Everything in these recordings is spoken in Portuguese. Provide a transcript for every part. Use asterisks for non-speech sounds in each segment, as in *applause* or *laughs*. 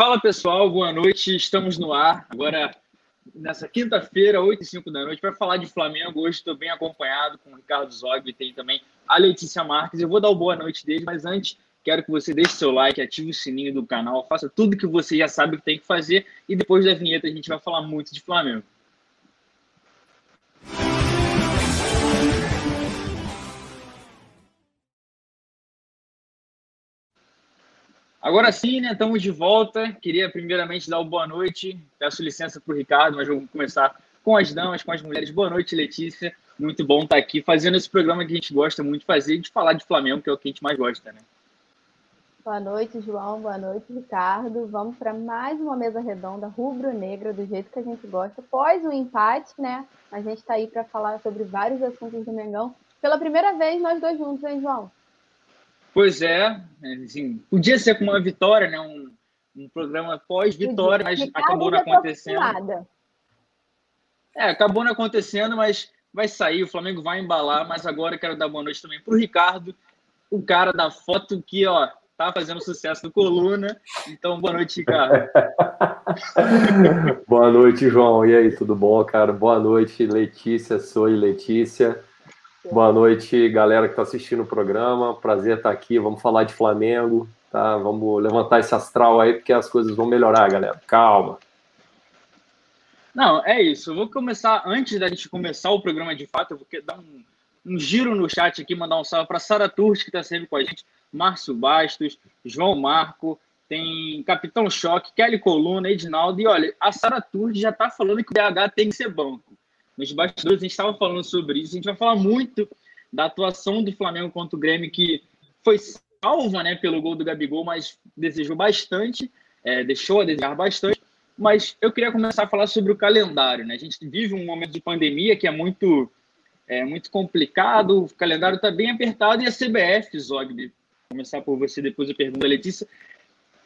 Fala pessoal, boa noite. Estamos no ar agora nessa quinta-feira, 8 e 5 da noite, para falar de Flamengo. Hoje estou bem acompanhado com o Ricardo Zog tem também a Letícia Marques. Eu vou dar o boa noite dele, mas antes quero que você deixe seu like, ative o sininho do canal, faça tudo que você já sabe que tem que fazer e depois da vinheta a gente vai falar muito de Flamengo. Agora sim, né? Estamos de volta. Queria primeiramente dar uma boa noite. Peço licença para o Ricardo, mas vamos começar com as damas, com as mulheres. Boa noite, Letícia. Muito bom estar aqui fazendo esse programa que a gente gosta muito de fazer, de falar de Flamengo, que é o que a gente mais gosta, né? Boa noite, João. Boa noite, Ricardo. Vamos para mais uma mesa redonda rubro-negra, do jeito que a gente gosta. Após um empate, né? A gente está aí para falar sobre vários assuntos do Mengão. Pela primeira vez, nós dois juntos, hein, João? Pois é, assim, podia ser com uma vitória, né? Um, um programa pós-vitória, mas acabou não acontecendo. É, acabou não acontecendo, mas vai sair, o Flamengo vai embalar, mas agora quero dar boa noite também para o Ricardo, o cara da foto que, ó, tá fazendo sucesso no Coluna. Então, boa noite, Ricardo. *laughs* boa noite, João. E aí, tudo bom, cara? Boa noite, Letícia, sou Letícia. Boa noite, galera que está assistindo o programa. Prazer estar aqui. Vamos falar de Flamengo, tá? Vamos levantar esse astral aí, porque as coisas vão melhorar, galera. Calma. Não, é isso. Eu vou começar, antes da gente começar o programa de fato, eu vou dar um, um giro no chat aqui, mandar um salve para Sara Turti, que está sempre com a gente, Márcio Bastos, João Marco, tem Capitão Choque, Kelly Coluna, Edinaldo. E olha, a Sara Turti já está falando que o BH tem que ser banco nos bastidores, a gente estava falando sobre isso. A gente vai falar muito da atuação do Flamengo contra o Grêmio, que foi salva né, pelo gol do Gabigol, mas desejou bastante, é, deixou a desejar bastante. Mas eu queria começar a falar sobre o calendário. Né? A gente vive um momento de pandemia que é muito, é, muito complicado, o calendário está bem apertado e a CBF, Zogby, começar por você, depois eu pergunto a Letícia,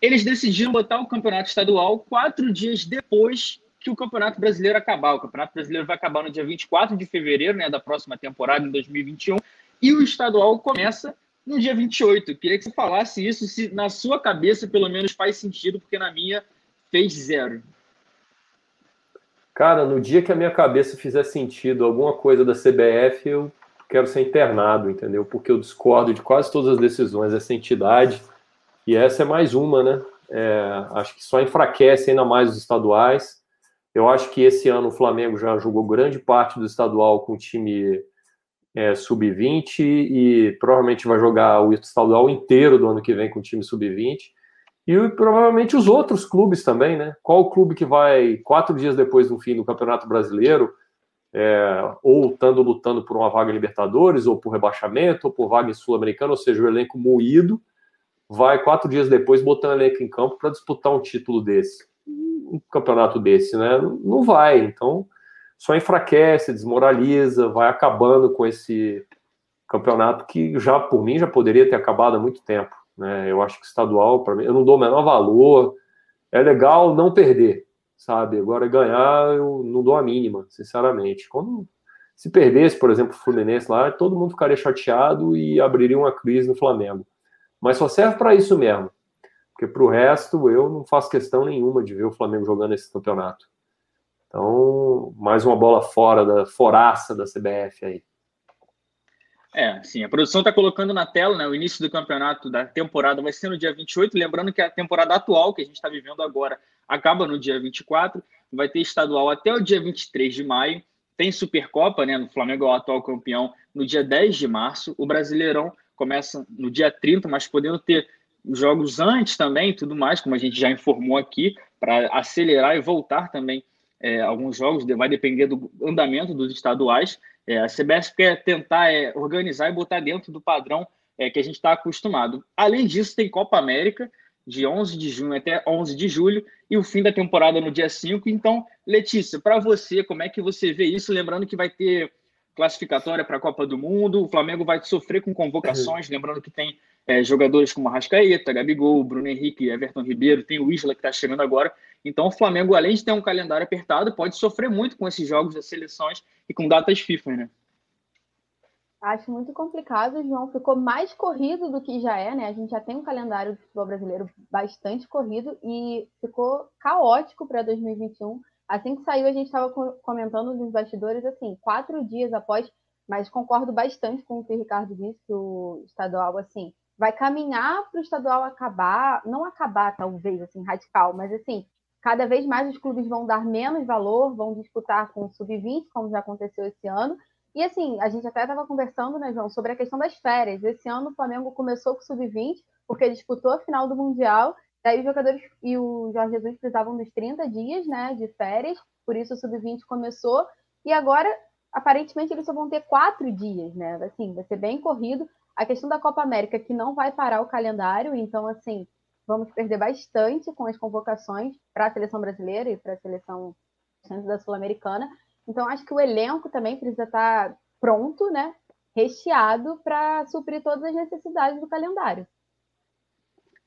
eles decidiram botar o campeonato estadual quatro dias depois que o Campeonato Brasileiro acabar. O Campeonato Brasileiro vai acabar no dia 24 de fevereiro, né, da próxima temporada, em 2021, e o estadual começa no dia 28. Eu queria que você falasse isso, se na sua cabeça pelo menos faz sentido, porque na minha fez zero. Cara, no dia que a minha cabeça fizer sentido alguma coisa da CBF, eu quero ser internado, entendeu? Porque eu discordo de quase todas as decisões dessa entidade. E essa é mais uma, né? É, acho que só enfraquece ainda mais os estaduais. Eu acho que esse ano o Flamengo já jogou grande parte do estadual com time é, sub-20 e provavelmente vai jogar o estadual inteiro do ano que vem com o time sub-20. E provavelmente os outros clubes também, né? Qual o clube que vai, quatro dias depois do fim do Campeonato Brasileiro, é, ou estando lutando por uma vaga em Libertadores, ou por rebaixamento, ou por vaga em Sul-Americana, ou seja, o elenco moído, vai quatro dias depois botando o elenco em campo para disputar um título desse um campeonato desse, né? Não vai. Então, só enfraquece, desmoraliza, vai acabando com esse campeonato que já, por mim, já poderia ter acabado há muito tempo. Né? Eu acho que estadual, para mim, eu não dou o menor valor. É legal não perder, sabe? Agora, ganhar, eu não dou a mínima, sinceramente. Quando se perdesse, por exemplo, o Fluminense lá, todo mundo ficaria chateado e abriria uma crise no Flamengo. Mas só serve para isso mesmo. Porque para o resto, eu não faço questão nenhuma de ver o Flamengo jogando esse campeonato. Então, mais uma bola fora da foraça da CBF aí. É, sim, a produção está colocando na tela, né? O início do campeonato da temporada vai ser no dia 28. Lembrando que a temporada atual, que a gente está vivendo agora, acaba no dia 24. Vai ter estadual até o dia 23 de maio. Tem Supercopa, né? No Flamengo é o atual campeão no dia 10 de março. O Brasileirão começa no dia 30, mas podendo ter jogos antes também, tudo mais, como a gente já informou aqui, para acelerar e voltar também é, alguns jogos, vai depender do andamento dos estaduais. É, a CBS quer tentar é, organizar e botar dentro do padrão é, que a gente está acostumado. Além disso, tem Copa América, de 11 de junho até 11 de julho, e o fim da temporada no dia 5. Então, Letícia, para você, como é que você vê isso? Lembrando que vai ter classificatória para a Copa do Mundo, o Flamengo vai sofrer com convocações, lembrando que tem é, jogadores como Arrascaeta, Gabigol, Bruno Henrique, Everton Ribeiro, tem o Isla que está chegando agora. Então o Flamengo, além de ter um calendário apertado, pode sofrer muito com esses jogos das seleções e com datas FIFA, né? Acho muito complicado, João. Ficou mais corrido do que já é, né? A gente já tem um calendário do futebol brasileiro bastante corrido e ficou caótico para 2021. Assim que saiu, a gente estava comentando nos bastidores, assim, quatro dias após, mas concordo bastante com o que o Ricardo disse, que o estadual, assim, vai caminhar para o estadual acabar, não acabar, talvez, assim, radical, mas assim, cada vez mais os clubes vão dar menos valor, vão disputar com o sub-20, como já aconteceu esse ano, e assim, a gente até estava conversando, né, João, sobre a questão das férias. Esse ano o Flamengo começou com o sub-20, porque disputou a final do Mundial. Daí os jogadores e o Jorge Jesus precisavam dos 30 dias, né, de férias. Por isso o sub-20 começou. E agora, aparentemente, eles só vão ter quatro dias, né? Assim, vai ser bem corrido. A questão da Copa América, que não vai parar o calendário, então, assim, vamos perder bastante com as convocações para a seleção brasileira e para a seleção da Sul-Americana. Então, acho que o elenco também precisa estar pronto, né? Recheado para suprir todas as necessidades do calendário.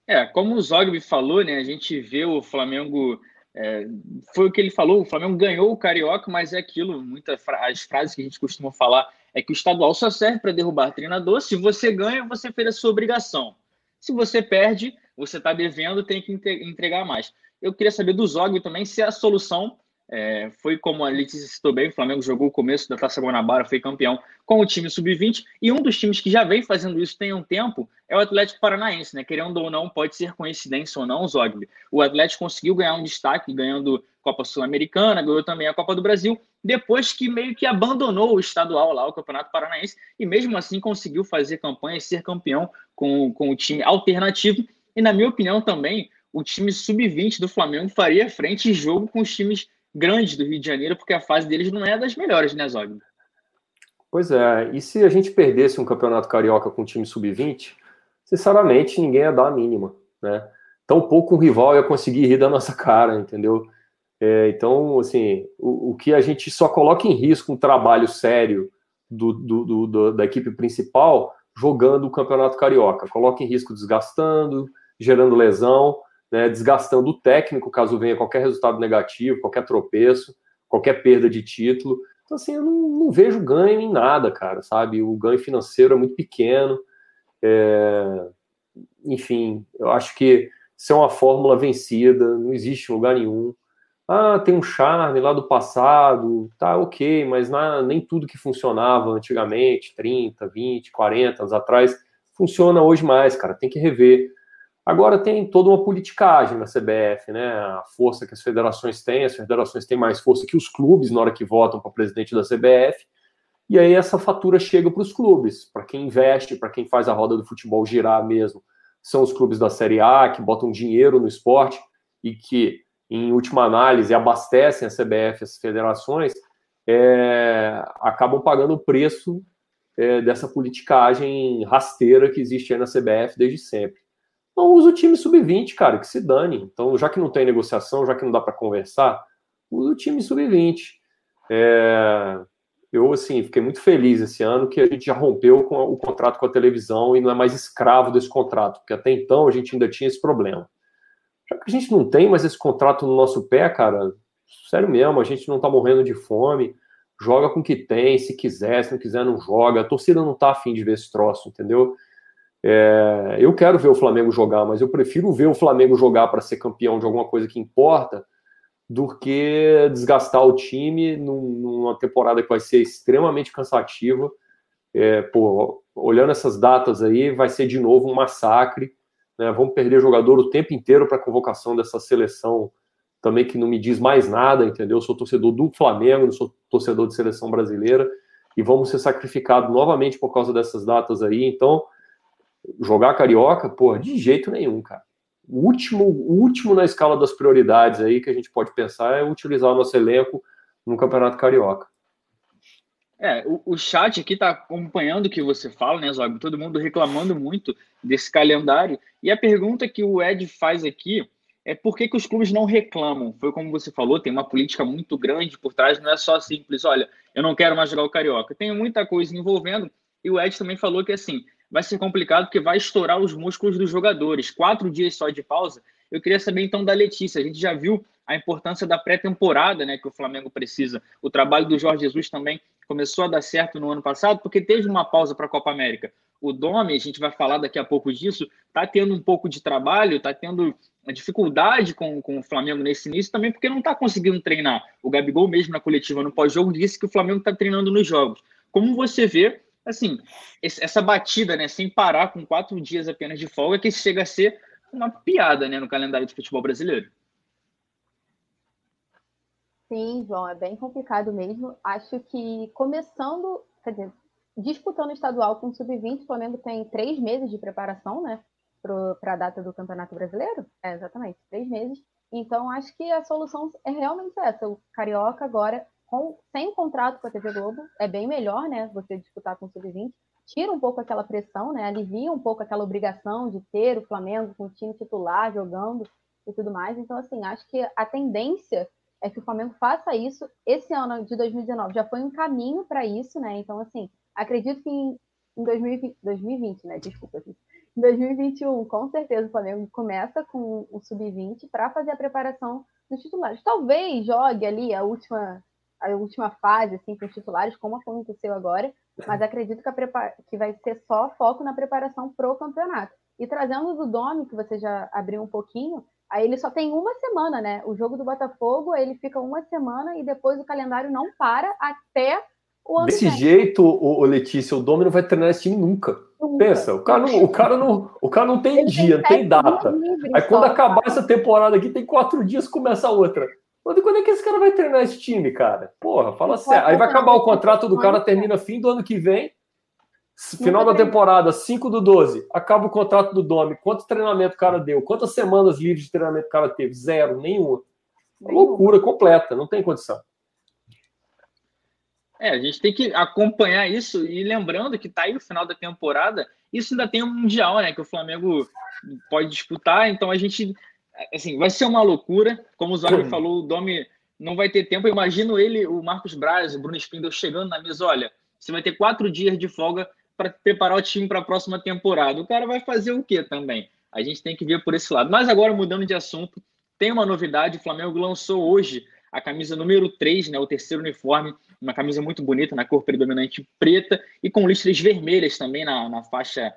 É, como o Zogby falou, né? A gente vê o Flamengo. É, foi o que ele falou, o Flamengo ganhou o Carioca, mas é aquilo, muitas as frases que a gente costuma falar é que o estadual só serve para derrubar treinador. Se você ganha, você fez a sua obrigação. Se você perde, você está devendo, tem que entregar mais. Eu queria saber do Zogby também se a solução é, foi como a Letícia citou bem, o Flamengo jogou o começo da Taça Guanabara, foi campeão com o time sub-20, e um dos times que já vem fazendo isso tem um tempo é o Atlético Paranaense, né? Querendo ou não, pode ser coincidência ou não, Zogby. O Atlético conseguiu ganhar um destaque ganhando Copa Sul-Americana, ganhou também a Copa do Brasil, depois que meio que abandonou o estadual lá, o Campeonato Paranaense, e mesmo assim conseguiu fazer campanha e ser campeão com, com o time alternativo. E na minha opinião também, o time sub-20 do Flamengo faria frente em jogo com os times grandes do Rio de Janeiro, porque a fase deles não é das melhores, né, Zog? Pois é, e se a gente perdesse um campeonato carioca com um time sub-20, sinceramente ninguém ia dar a mínima, né? Tão pouco um rival ia conseguir rir da nossa cara, entendeu? É, então, assim, o, o, que a gente só coloca em risco um trabalho sério do, do, do, da equipe principal jogando o campeonato carioca. Coloca em risco desgastando, gerando lesão né, desgastando o técnico caso venha qualquer resultado negativo, qualquer tropeço, qualquer perda de título. Então, assim, eu não, não vejo ganho em nada, cara, sabe? O ganho financeiro é muito pequeno. É... Enfim, eu acho que isso é uma fórmula vencida, não existe lugar nenhum. Ah, tem um charme lá do passado, tá ok, mas na, nem tudo que funcionava antigamente, 30, 20, 40 anos atrás, funciona hoje mais, cara. Tem que rever. Agora tem toda uma politicagem na CBF, né? A força que as federações têm, as federações têm mais força que os clubes na hora que votam para presidente da CBF. E aí essa fatura chega para os clubes, para quem investe, para quem faz a roda do futebol girar mesmo. São os clubes da Série A que botam dinheiro no esporte e que, em última análise, abastecem a CBF, as federações, é, acabam pagando o preço é, dessa politicagem rasteira que existe aí na CBF desde sempre. Então usa o time sub-20, cara, que se dane. Então, já que não tem negociação, já que não dá para conversar, usa o time sub-20. É... Eu, assim, fiquei muito feliz esse ano que a gente já rompeu com o contrato com a televisão e não é mais escravo desse contrato, porque até então a gente ainda tinha esse problema. Já que a gente não tem mais esse contrato no nosso pé, cara, sério mesmo, a gente não tá morrendo de fome, joga com o que tem, se quiser, se não quiser, não joga. A torcida não tá afim de ver esse troço, entendeu? É, eu quero ver o Flamengo jogar, mas eu prefiro ver o Flamengo jogar para ser campeão de alguma coisa que importa do que desgastar o time numa temporada que vai ser extremamente cansativa. É, pô, olhando essas datas aí, vai ser de novo um massacre. Né? Vamos perder jogador o tempo inteiro para a convocação dessa seleção também que não me diz mais nada, entendeu? Eu sou torcedor do Flamengo, não sou torcedor de seleção brasileira e vamos ser sacrificados novamente por causa dessas datas aí. Então, jogar carioca, pô, de jeito nenhum, cara. O último, o último na escala das prioridades aí que a gente pode pensar é utilizar o nosso elenco no Campeonato Carioca. É, o, o chat aqui está acompanhando o que você fala, né, Zog? Todo mundo reclamando muito desse calendário. E a pergunta que o Ed faz aqui é por que, que os clubes não reclamam? Foi como você falou, tem uma política muito grande por trás, não é só simples, olha, eu não quero mais jogar o Carioca. Tem muita coisa envolvendo, e o Ed também falou que assim, vai ser complicado porque vai estourar os músculos dos jogadores. Quatro dias só de pausa. Eu queria saber então da Letícia. A gente já viu a importância da pré-temporada, né, que o Flamengo precisa. O trabalho do Jorge Jesus também começou a dar certo no ano passado, porque teve uma pausa para a Copa América. O Domi, a gente vai falar daqui a pouco disso, está tendo um pouco de trabalho, está tendo dificuldade com, com o Flamengo nesse início, também porque não está conseguindo treinar. O Gabigol, mesmo na coletiva no pós-jogo, disse que o Flamengo está treinando nos jogos. Como você vê, assim, essa batida, né, sem parar, com quatro dias apenas de folga, que chega a ser uma piada né, no calendário de futebol brasileiro. Sim, João, é bem complicado mesmo. Acho que começando, quer dizer, disputando o estadual com o Sub-20, o Flamengo tem três meses de preparação, né? Para a data do Campeonato Brasileiro? É, exatamente, três meses. Então, acho que a solução é realmente essa. O Carioca agora, com, sem contrato com a TV Globo, é bem melhor, né? Você disputar com o Sub-20. Tira um pouco aquela pressão, né? Alivia um pouco aquela obrigação de ter o Flamengo com o time titular jogando e tudo mais. Então, assim, acho que a tendência é que o Flamengo faça isso. Esse ano de 2019 já foi um caminho para isso, né? Então, assim, acredito que em, em 2020, 2020, né? Desculpa. Em 2021, com certeza o Flamengo começa com o sub-20 para fazer a preparação dos titulares. Talvez jogue ali a última a última fase assim com os titulares, como aconteceu agora, mas acredito que, que vai ser só foco na preparação pro campeonato. E trazendo do Domi, que você já abriu um pouquinho, Aí ele só tem uma semana, né? O jogo do Botafogo, ele fica uma semana e depois o calendário não para até o ano Desse jeito, o, o, Letícia, o Domi não vai treinar esse time nunca. nunca. Pensa, o cara não, o cara não, o cara não tem ele dia, tem não tem data. Aí quando só, acabar cara. essa temporada aqui, tem quatro dias, começa a outra. Quando é que esse cara vai treinar esse time, cara? Porra, fala sério. Aí vai acabar o contrato do cara, termina fim do ano que vem. Final da temporada, 5 do 12, acaba o contrato do Domi. Quanto treinamento o cara deu? Quantas semanas livres de treinamento o cara teve? Zero, nenhuma. Loucura completa, não tem condição. É, a gente tem que acompanhar isso e lembrando que tá aí o final da temporada, isso ainda tem um Mundial, né? Que o Flamengo pode disputar, então a gente. Assim, vai ser uma loucura. Como o Zóio falou, o Domi não vai ter tempo. Eu imagino ele, o Marcos Braz, o Bruno Spindel chegando na mesa: olha, você vai ter quatro dias de folga para preparar o time para a próxima temporada. O cara vai fazer o quê também? A gente tem que ver por esse lado. Mas agora, mudando de assunto, tem uma novidade: o Flamengo lançou hoje a camisa número 3, né, o terceiro uniforme, uma camisa muito bonita, na cor predominante preta e com listras vermelhas também na, na faixa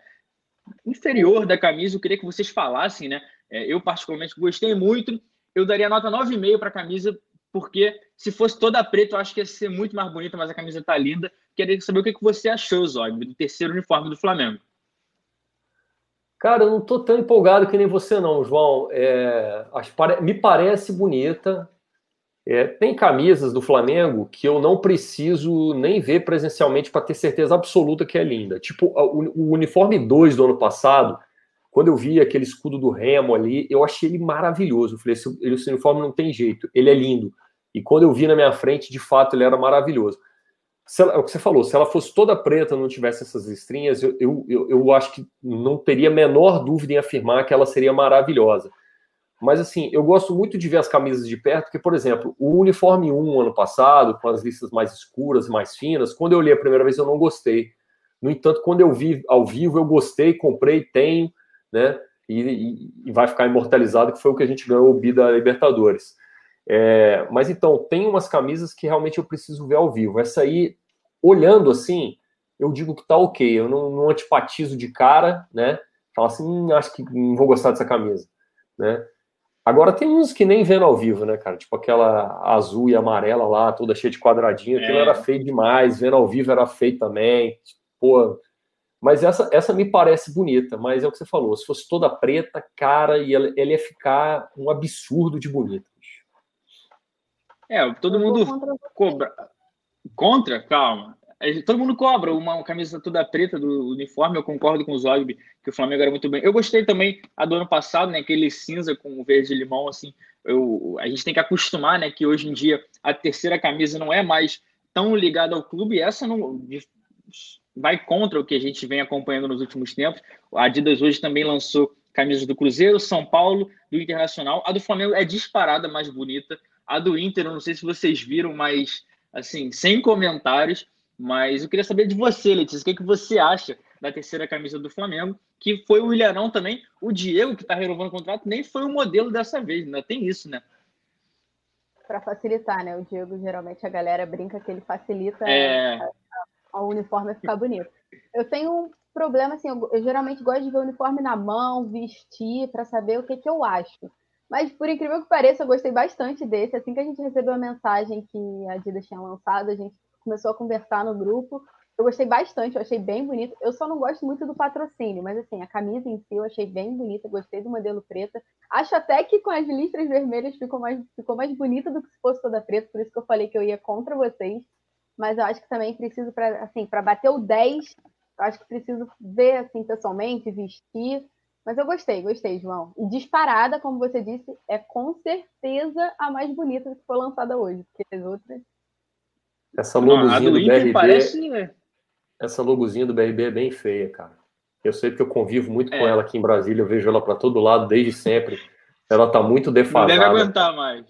inferior da camisa. Eu queria que vocês falassem, né? É, eu, particularmente, gostei muito. Eu daria nota 9,5 para a camisa, porque se fosse toda preta, eu acho que ia ser muito mais bonita, mas a camisa está linda. Queria saber o que você achou, Zog, do terceiro uniforme do Flamengo. Cara, eu não estou tão empolgado que nem você, não, João. É, me parece bonita. É, tem camisas do Flamengo que eu não preciso nem ver presencialmente para ter certeza absoluta que é linda. Tipo, o, o uniforme 2 do ano passado, quando eu vi aquele escudo do Remo ali, eu achei ele maravilhoso. Eu falei, esse, esse uniforme não tem jeito, ele é lindo. E quando eu vi na minha frente, de fato, ele era maravilhoso ela, é o que você falou, se ela fosse toda preta, não tivesse essas listrinhas, eu, eu, eu, acho que não teria a menor dúvida em afirmar que ela seria maravilhosa. Mas, assim, eu gosto muito de ver as camisas de perto, porque, por exemplo, o uniforme 1 ano passado, com as listas mais escuras e mais finas, quando eu li a primeira vez eu não gostei. No entanto, quando eu vi ao vivo, eu gostei, comprei, tenho, né? E, e, vai ficar imortalizado, que foi o que a gente ganhou o Bi da Libertadores. É, mas então, tem umas camisas que realmente eu preciso ver ao vivo. Essa aí olhando assim, eu digo que tá ok. Eu não, não antipatizo de cara, né? Fala assim, hum, acho que não vou gostar dessa camisa, né? Agora tem uns que nem vendo ao vivo, né, cara? Tipo aquela azul e amarela lá, toda cheia de quadradinho, aquilo é. era feio demais, vendo ao vivo era feio também. Pô, mas essa, essa me parece bonita, mas é o que você falou, se fosse toda preta, cara, e ela, ela ia ficar um absurdo de bonita. É, todo mundo cobra. Contra? Calma. Todo mundo cobra uma camisa toda preta do uniforme. Eu concordo com o Zogby que o Flamengo era muito bem. Eu gostei também a do ano passado, né? Aquele cinza com o verde limão, assim. Eu, a gente tem que acostumar, né? Que hoje em dia a terceira camisa não é mais tão ligada ao clube. E essa não vai contra o que a gente vem acompanhando nos últimos tempos. A Adidas hoje também lançou camisas do Cruzeiro, São Paulo, do Internacional. A do Flamengo é disparada mais bonita. A do Inter, eu não sei se vocês viram, mas assim, sem comentários, mas eu queria saber de você, Letícia, o que, que você acha da terceira camisa do Flamengo, que foi o Ilharão também, o Diego, que está renovando o contrato, nem foi o modelo dessa vez, ainda tem isso, né? para facilitar, né? O Diego, geralmente, a galera brinca que ele facilita é... o uniforme ficar bonito. Eu tenho um problema, assim, eu, eu, geralmente gosto de ver o uniforme na mão, vestir, para saber o que, que eu acho. Mas, por incrível que pareça, eu gostei bastante desse. Assim que a gente recebeu a mensagem que a Adidas tinha lançado, a gente começou a conversar no grupo. Eu gostei bastante, eu achei bem bonito. Eu só não gosto muito do patrocínio, mas assim, a camisa em si eu achei bem bonita, gostei do modelo preta. Acho até que com as listras vermelhas ficou mais, ficou mais bonita do que se fosse toda preta, por isso que eu falei que eu ia contra vocês. Mas eu acho que também preciso, para assim, bater o 10, eu acho que preciso ver assim pessoalmente, vestir. Mas eu gostei, gostei, João. E disparada, como você disse, é com certeza a mais bonita que foi lançada hoje, porque as outras. Essa logozinha do, do BRB. Parece, né? essa logozinha do BRB é bem feia, cara. Eu sei porque eu convivo muito é. com ela aqui em Brasília, eu vejo ela para todo lado desde sempre. Ela tá muito defasada. Não deve aguentar mais.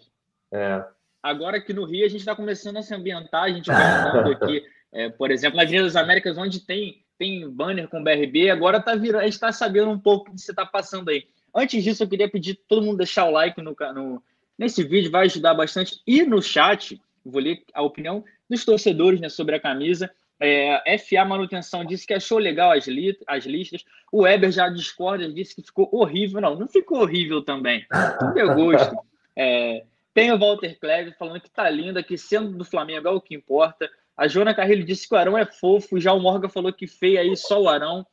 É. Agora aqui no Rio a gente está começando a se ambientar, a gente vai andando aqui, *laughs* é, por exemplo, na Avenida das Américas, onde tem, tem banner com BRB, agora tá virando, a gente está sabendo um pouco do que você está passando aí. Antes disso, eu queria pedir todo mundo deixar o like no, no, nesse vídeo, vai ajudar bastante. E no chat, vou ler a opinião dos torcedores né, sobre a camisa. É, FA Manutenção disse que achou legal as, li as listas. O Weber já discorda, disse que ficou horrível. Não, não ficou horrível também. Não deu gosto. É, tem o Walter Kleve falando que tá linda, que sendo do Flamengo é o que importa. A Jona Carrilho disse que o Arão é fofo. Já o Morgan falou que feio aí só o Arão.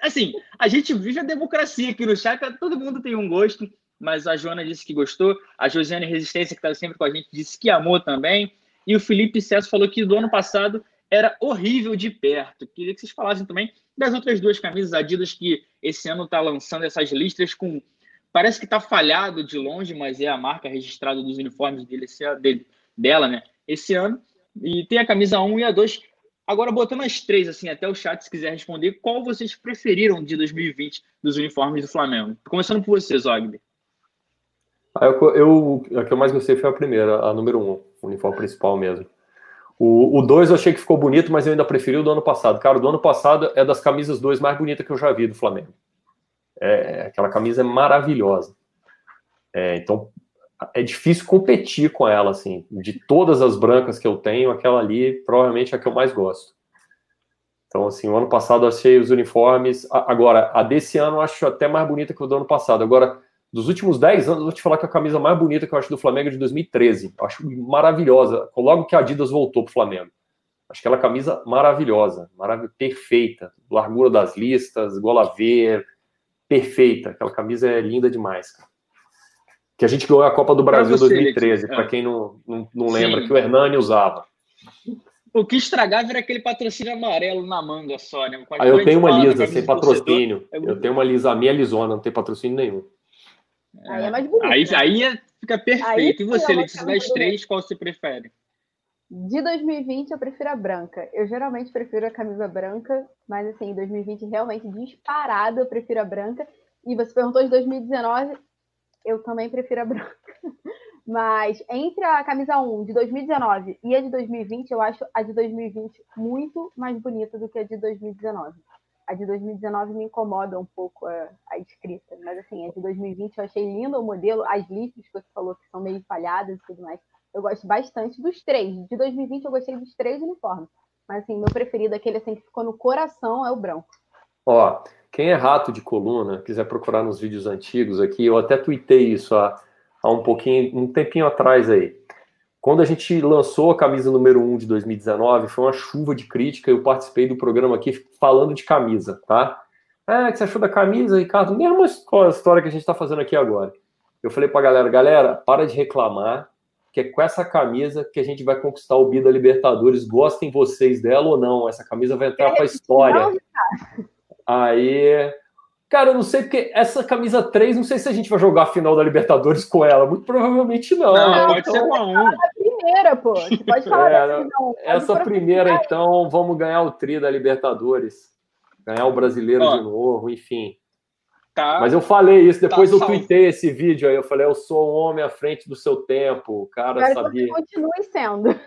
Assim, a gente vive a democracia aqui no chat, todo mundo tem um gosto, mas a Joana disse que gostou. A Josiane Resistência, que está sempre com a gente, disse que amou também. E o Felipe Cesso falou que do ano passado era horrível de perto. Queria que vocês falassem também das outras duas camisas Adidas que esse ano está lançando essas listras com. Parece que está falhado de longe, mas é a marca registrada dos uniformes dele, dele, dela, né? Esse ano. E tem a camisa 1 e a 2. Agora, botando as três, assim, até o chat, se quiser responder, qual vocês preferiram de 2020 dos uniformes do Flamengo? Começando por você, Zogby. Ah, eu, eu, a que eu mais gostei foi a primeira, a número 1, o uniforme principal mesmo. O 2 eu achei que ficou bonito, mas eu ainda preferi o do ano passado. Cara, o do ano passado é das camisas 2 mais bonitas que eu já vi do Flamengo. É, aquela camisa é maravilhosa. É, então, é difícil competir com ela, assim. De todas as brancas que eu tenho, aquela ali provavelmente é a que eu mais gosto. Então, assim, o ano passado eu achei os uniformes. Agora, a desse ano eu acho até mais bonita que o do ano passado. Agora, dos últimos 10 anos, eu vou te falar que a camisa mais bonita que eu acho do Flamengo é de 2013. Eu acho maravilhosa. Logo que a Adidas voltou para o Flamengo. Acho aquela camisa maravilhosa, marav perfeita. Largura das listas, gola ver, perfeita. Aquela camisa é linda demais. Que a gente ganhou a Copa do Brasil você, 2013, para quem não, não, não lembra, Sim. que o Hernani usava. O que estragava era aquele patrocínio amarelo na manga só, né? Aí eu tenho uma lisa sem patrocínio. É eu tenho uma lisa, a minha é lisona, não tem patrocínio nenhum. Aí é mais bonito. Aí, né? aí é, fica perfeito. Aí, e você, Letícia, das três, qual você prefere? De 2020, eu prefiro a branca. Eu geralmente prefiro a camisa branca, mas assim, em 2020, realmente disparado, eu prefiro a branca. E você perguntou de 2019, eu também prefiro a *laughs* branca. Mas entre a camisa 1 de 2019 e a de 2020, eu acho a de 2020 muito mais bonita do que a de 2019 a de 2019 me incomoda um pouco a, a, escrita, mas assim, a de 2020 eu achei lindo o modelo, as listas que você falou que são meio falhadas e tudo mais. Eu gosto bastante dos três. De 2020 eu gostei dos três uniformes. Mas assim, meu preferido, aquele assim que ficou no coração, é o branco. Ó, quem é rato de coluna, quiser procurar nos vídeos antigos aqui, eu até tuitei isso há, há um pouquinho, um tempinho atrás aí. Quando a gente lançou a camisa número 1 de 2019, foi uma chuva de crítica. Eu participei do programa aqui falando de camisa, tá? Ah, que você achou da camisa, Ricardo? Mesma história que a gente está fazendo aqui agora. Eu falei para galera, galera, para de reclamar, que é com essa camisa que a gente vai conquistar o Bida Libertadores. Gostem vocês dela ou não, essa camisa vai entrar para a história. Aí Cara, eu não sei porque essa camisa 3, não sei se a gente vai jogar a final da Libertadores com ela. Muito provavelmente não. Não, pode então, ser com a 1. primeira, pô. Você pode falar é, dessa, não. Essa primeira, então, vamos ganhar o tri da Libertadores. Ganhar o brasileiro Ó, de novo, enfim. Tá, Mas eu falei isso, depois tá eu tuitei esse vídeo aí. Eu falei, eu sou um homem à frente do seu tempo. O cara Quero sabia. Que continue sendo.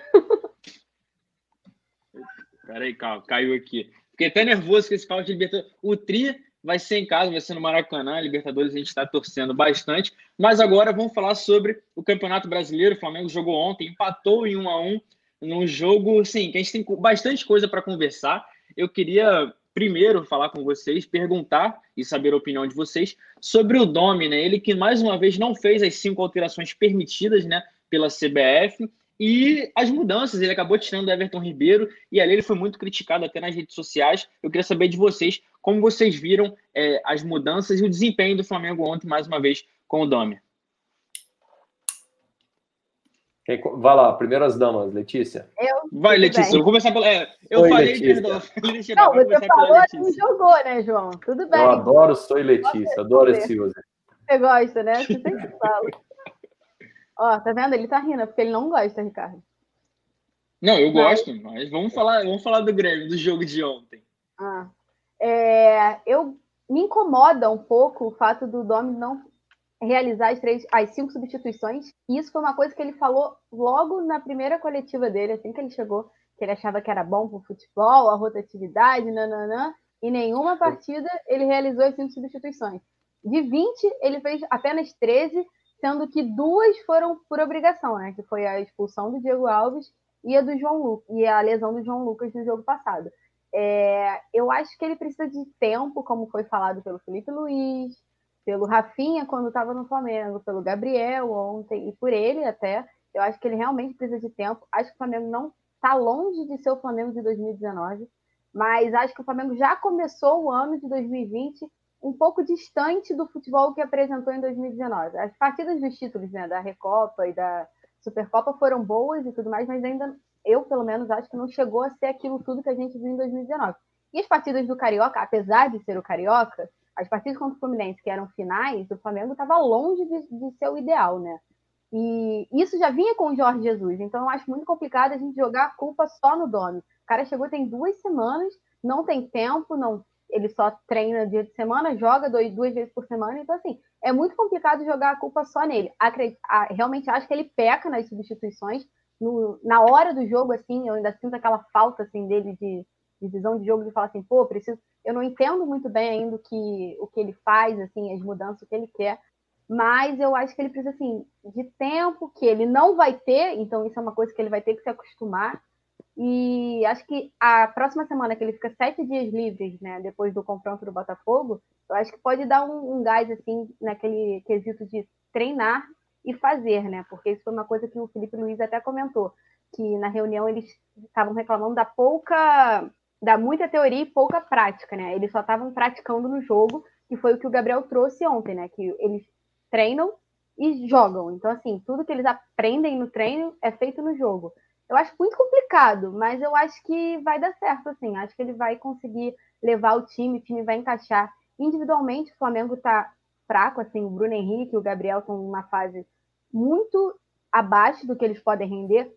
Peraí, calma, caiu aqui. Fiquei até nervoso com esse carro de Libertadores. O Tri vai ser em casa, vai ser no Maracanã, Libertadores a gente está torcendo bastante. Mas agora vamos falar sobre o Campeonato Brasileiro. O Flamengo jogou ontem, empatou em 1 a 1 num jogo, sim, que a gente tem bastante coisa para conversar. Eu queria primeiro falar com vocês, perguntar e saber a opinião de vocês sobre o Domi, né? Ele que mais uma vez não fez as cinco alterações permitidas, né, pela CBF e as mudanças. Ele acabou tirando o Everton Ribeiro e ali ele foi muito criticado até nas redes sociais. Eu queria saber de vocês como vocês viram é, as mudanças e o desempenho do Flamengo ontem mais uma vez com o Domi. Vai lá, primeiras damas, Letícia. Eu, Vai, Letícia, bem. eu vou começar pela. É, eu Oi, falei, Letícia. perdão. Não, você falou e jogou, né, João? Tudo bem. Eu adoro Soy Letícia, adoro esse user. Você gosta, né? Você sempre fala. *laughs* Ó, tá vendo? Ele tá rindo, porque ele não gosta, Ricardo. Não, eu gosto, mas, mas vamos, falar, vamos falar do Grêmio, do jogo de ontem. Ah, é, eu me incomoda um pouco o fato do Domi não realizar as, três, as cinco substituições. E isso foi uma coisa que ele falou logo na primeira coletiva dele, assim que ele chegou, que ele achava que era bom para o futebol, a rotatividade, nananã. E nenhuma partida ele realizou as cinco substituições. De 20, ele fez apenas 13, sendo que duas foram por obrigação, né? Que foi a expulsão do Diego Alves e a do João Lu e a lesão do João Lucas no jogo passado. É, eu acho que ele precisa de tempo, como foi falado pelo Felipe Luiz, pelo Rafinha quando estava no Flamengo, pelo Gabriel ontem e por ele até. Eu acho que ele realmente precisa de tempo. Acho que o Flamengo não está longe de ser o Flamengo de 2019, mas acho que o Flamengo já começou o ano de 2020 um pouco distante do futebol que apresentou em 2019. As partidas dos títulos, né, da Recopa e da Supercopa foram boas e tudo mais, mas ainda eu, pelo menos, acho que não chegou a ser aquilo tudo que a gente viu em 2019. E as partidas do Carioca, apesar de ser o Carioca, as partidas contra o Fluminense, que eram finais, o Flamengo estava longe de, de, ser o ideal, né? E isso já vinha com o Jorge Jesus, então eu acho muito complicado a gente jogar a culpa só no dono. O cara chegou tem duas semanas, não tem tempo, não, ele só treina dia de semana, joga dois, duas vezes por semana, então assim, é muito complicado jogar a culpa só nele. Acredito, realmente acho que ele peca nas substituições. No, na hora do jogo, assim, eu ainda sinto aquela falta assim dele de, de visão de jogo de falar assim, pô, preciso eu não entendo muito bem ainda o que, o que ele faz, assim, as mudanças que ele quer, mas eu acho que ele precisa, assim, de tempo que ele não vai ter, então isso é uma coisa que ele vai ter que se acostumar. E acho que a próxima semana, que ele fica sete dias livres, né, depois do confronto do Botafogo, eu acho que pode dar um, um gás, assim, naquele quesito de treinar e fazer, né, porque isso foi uma coisa que o Felipe Luiz até comentou, que na reunião eles estavam reclamando da pouca dá muita teoria e pouca prática, né? Eles só estavam praticando no jogo, que foi o que o Gabriel trouxe ontem, né? Que eles treinam e jogam. Então, assim, tudo que eles aprendem no treino é feito no jogo. Eu acho muito complicado, mas eu acho que vai dar certo, assim. Acho que ele vai conseguir levar o time, o time vai encaixar. Individualmente, o Flamengo tá fraco, assim, o Bruno Henrique e o Gabriel estão numa fase muito abaixo do que eles podem render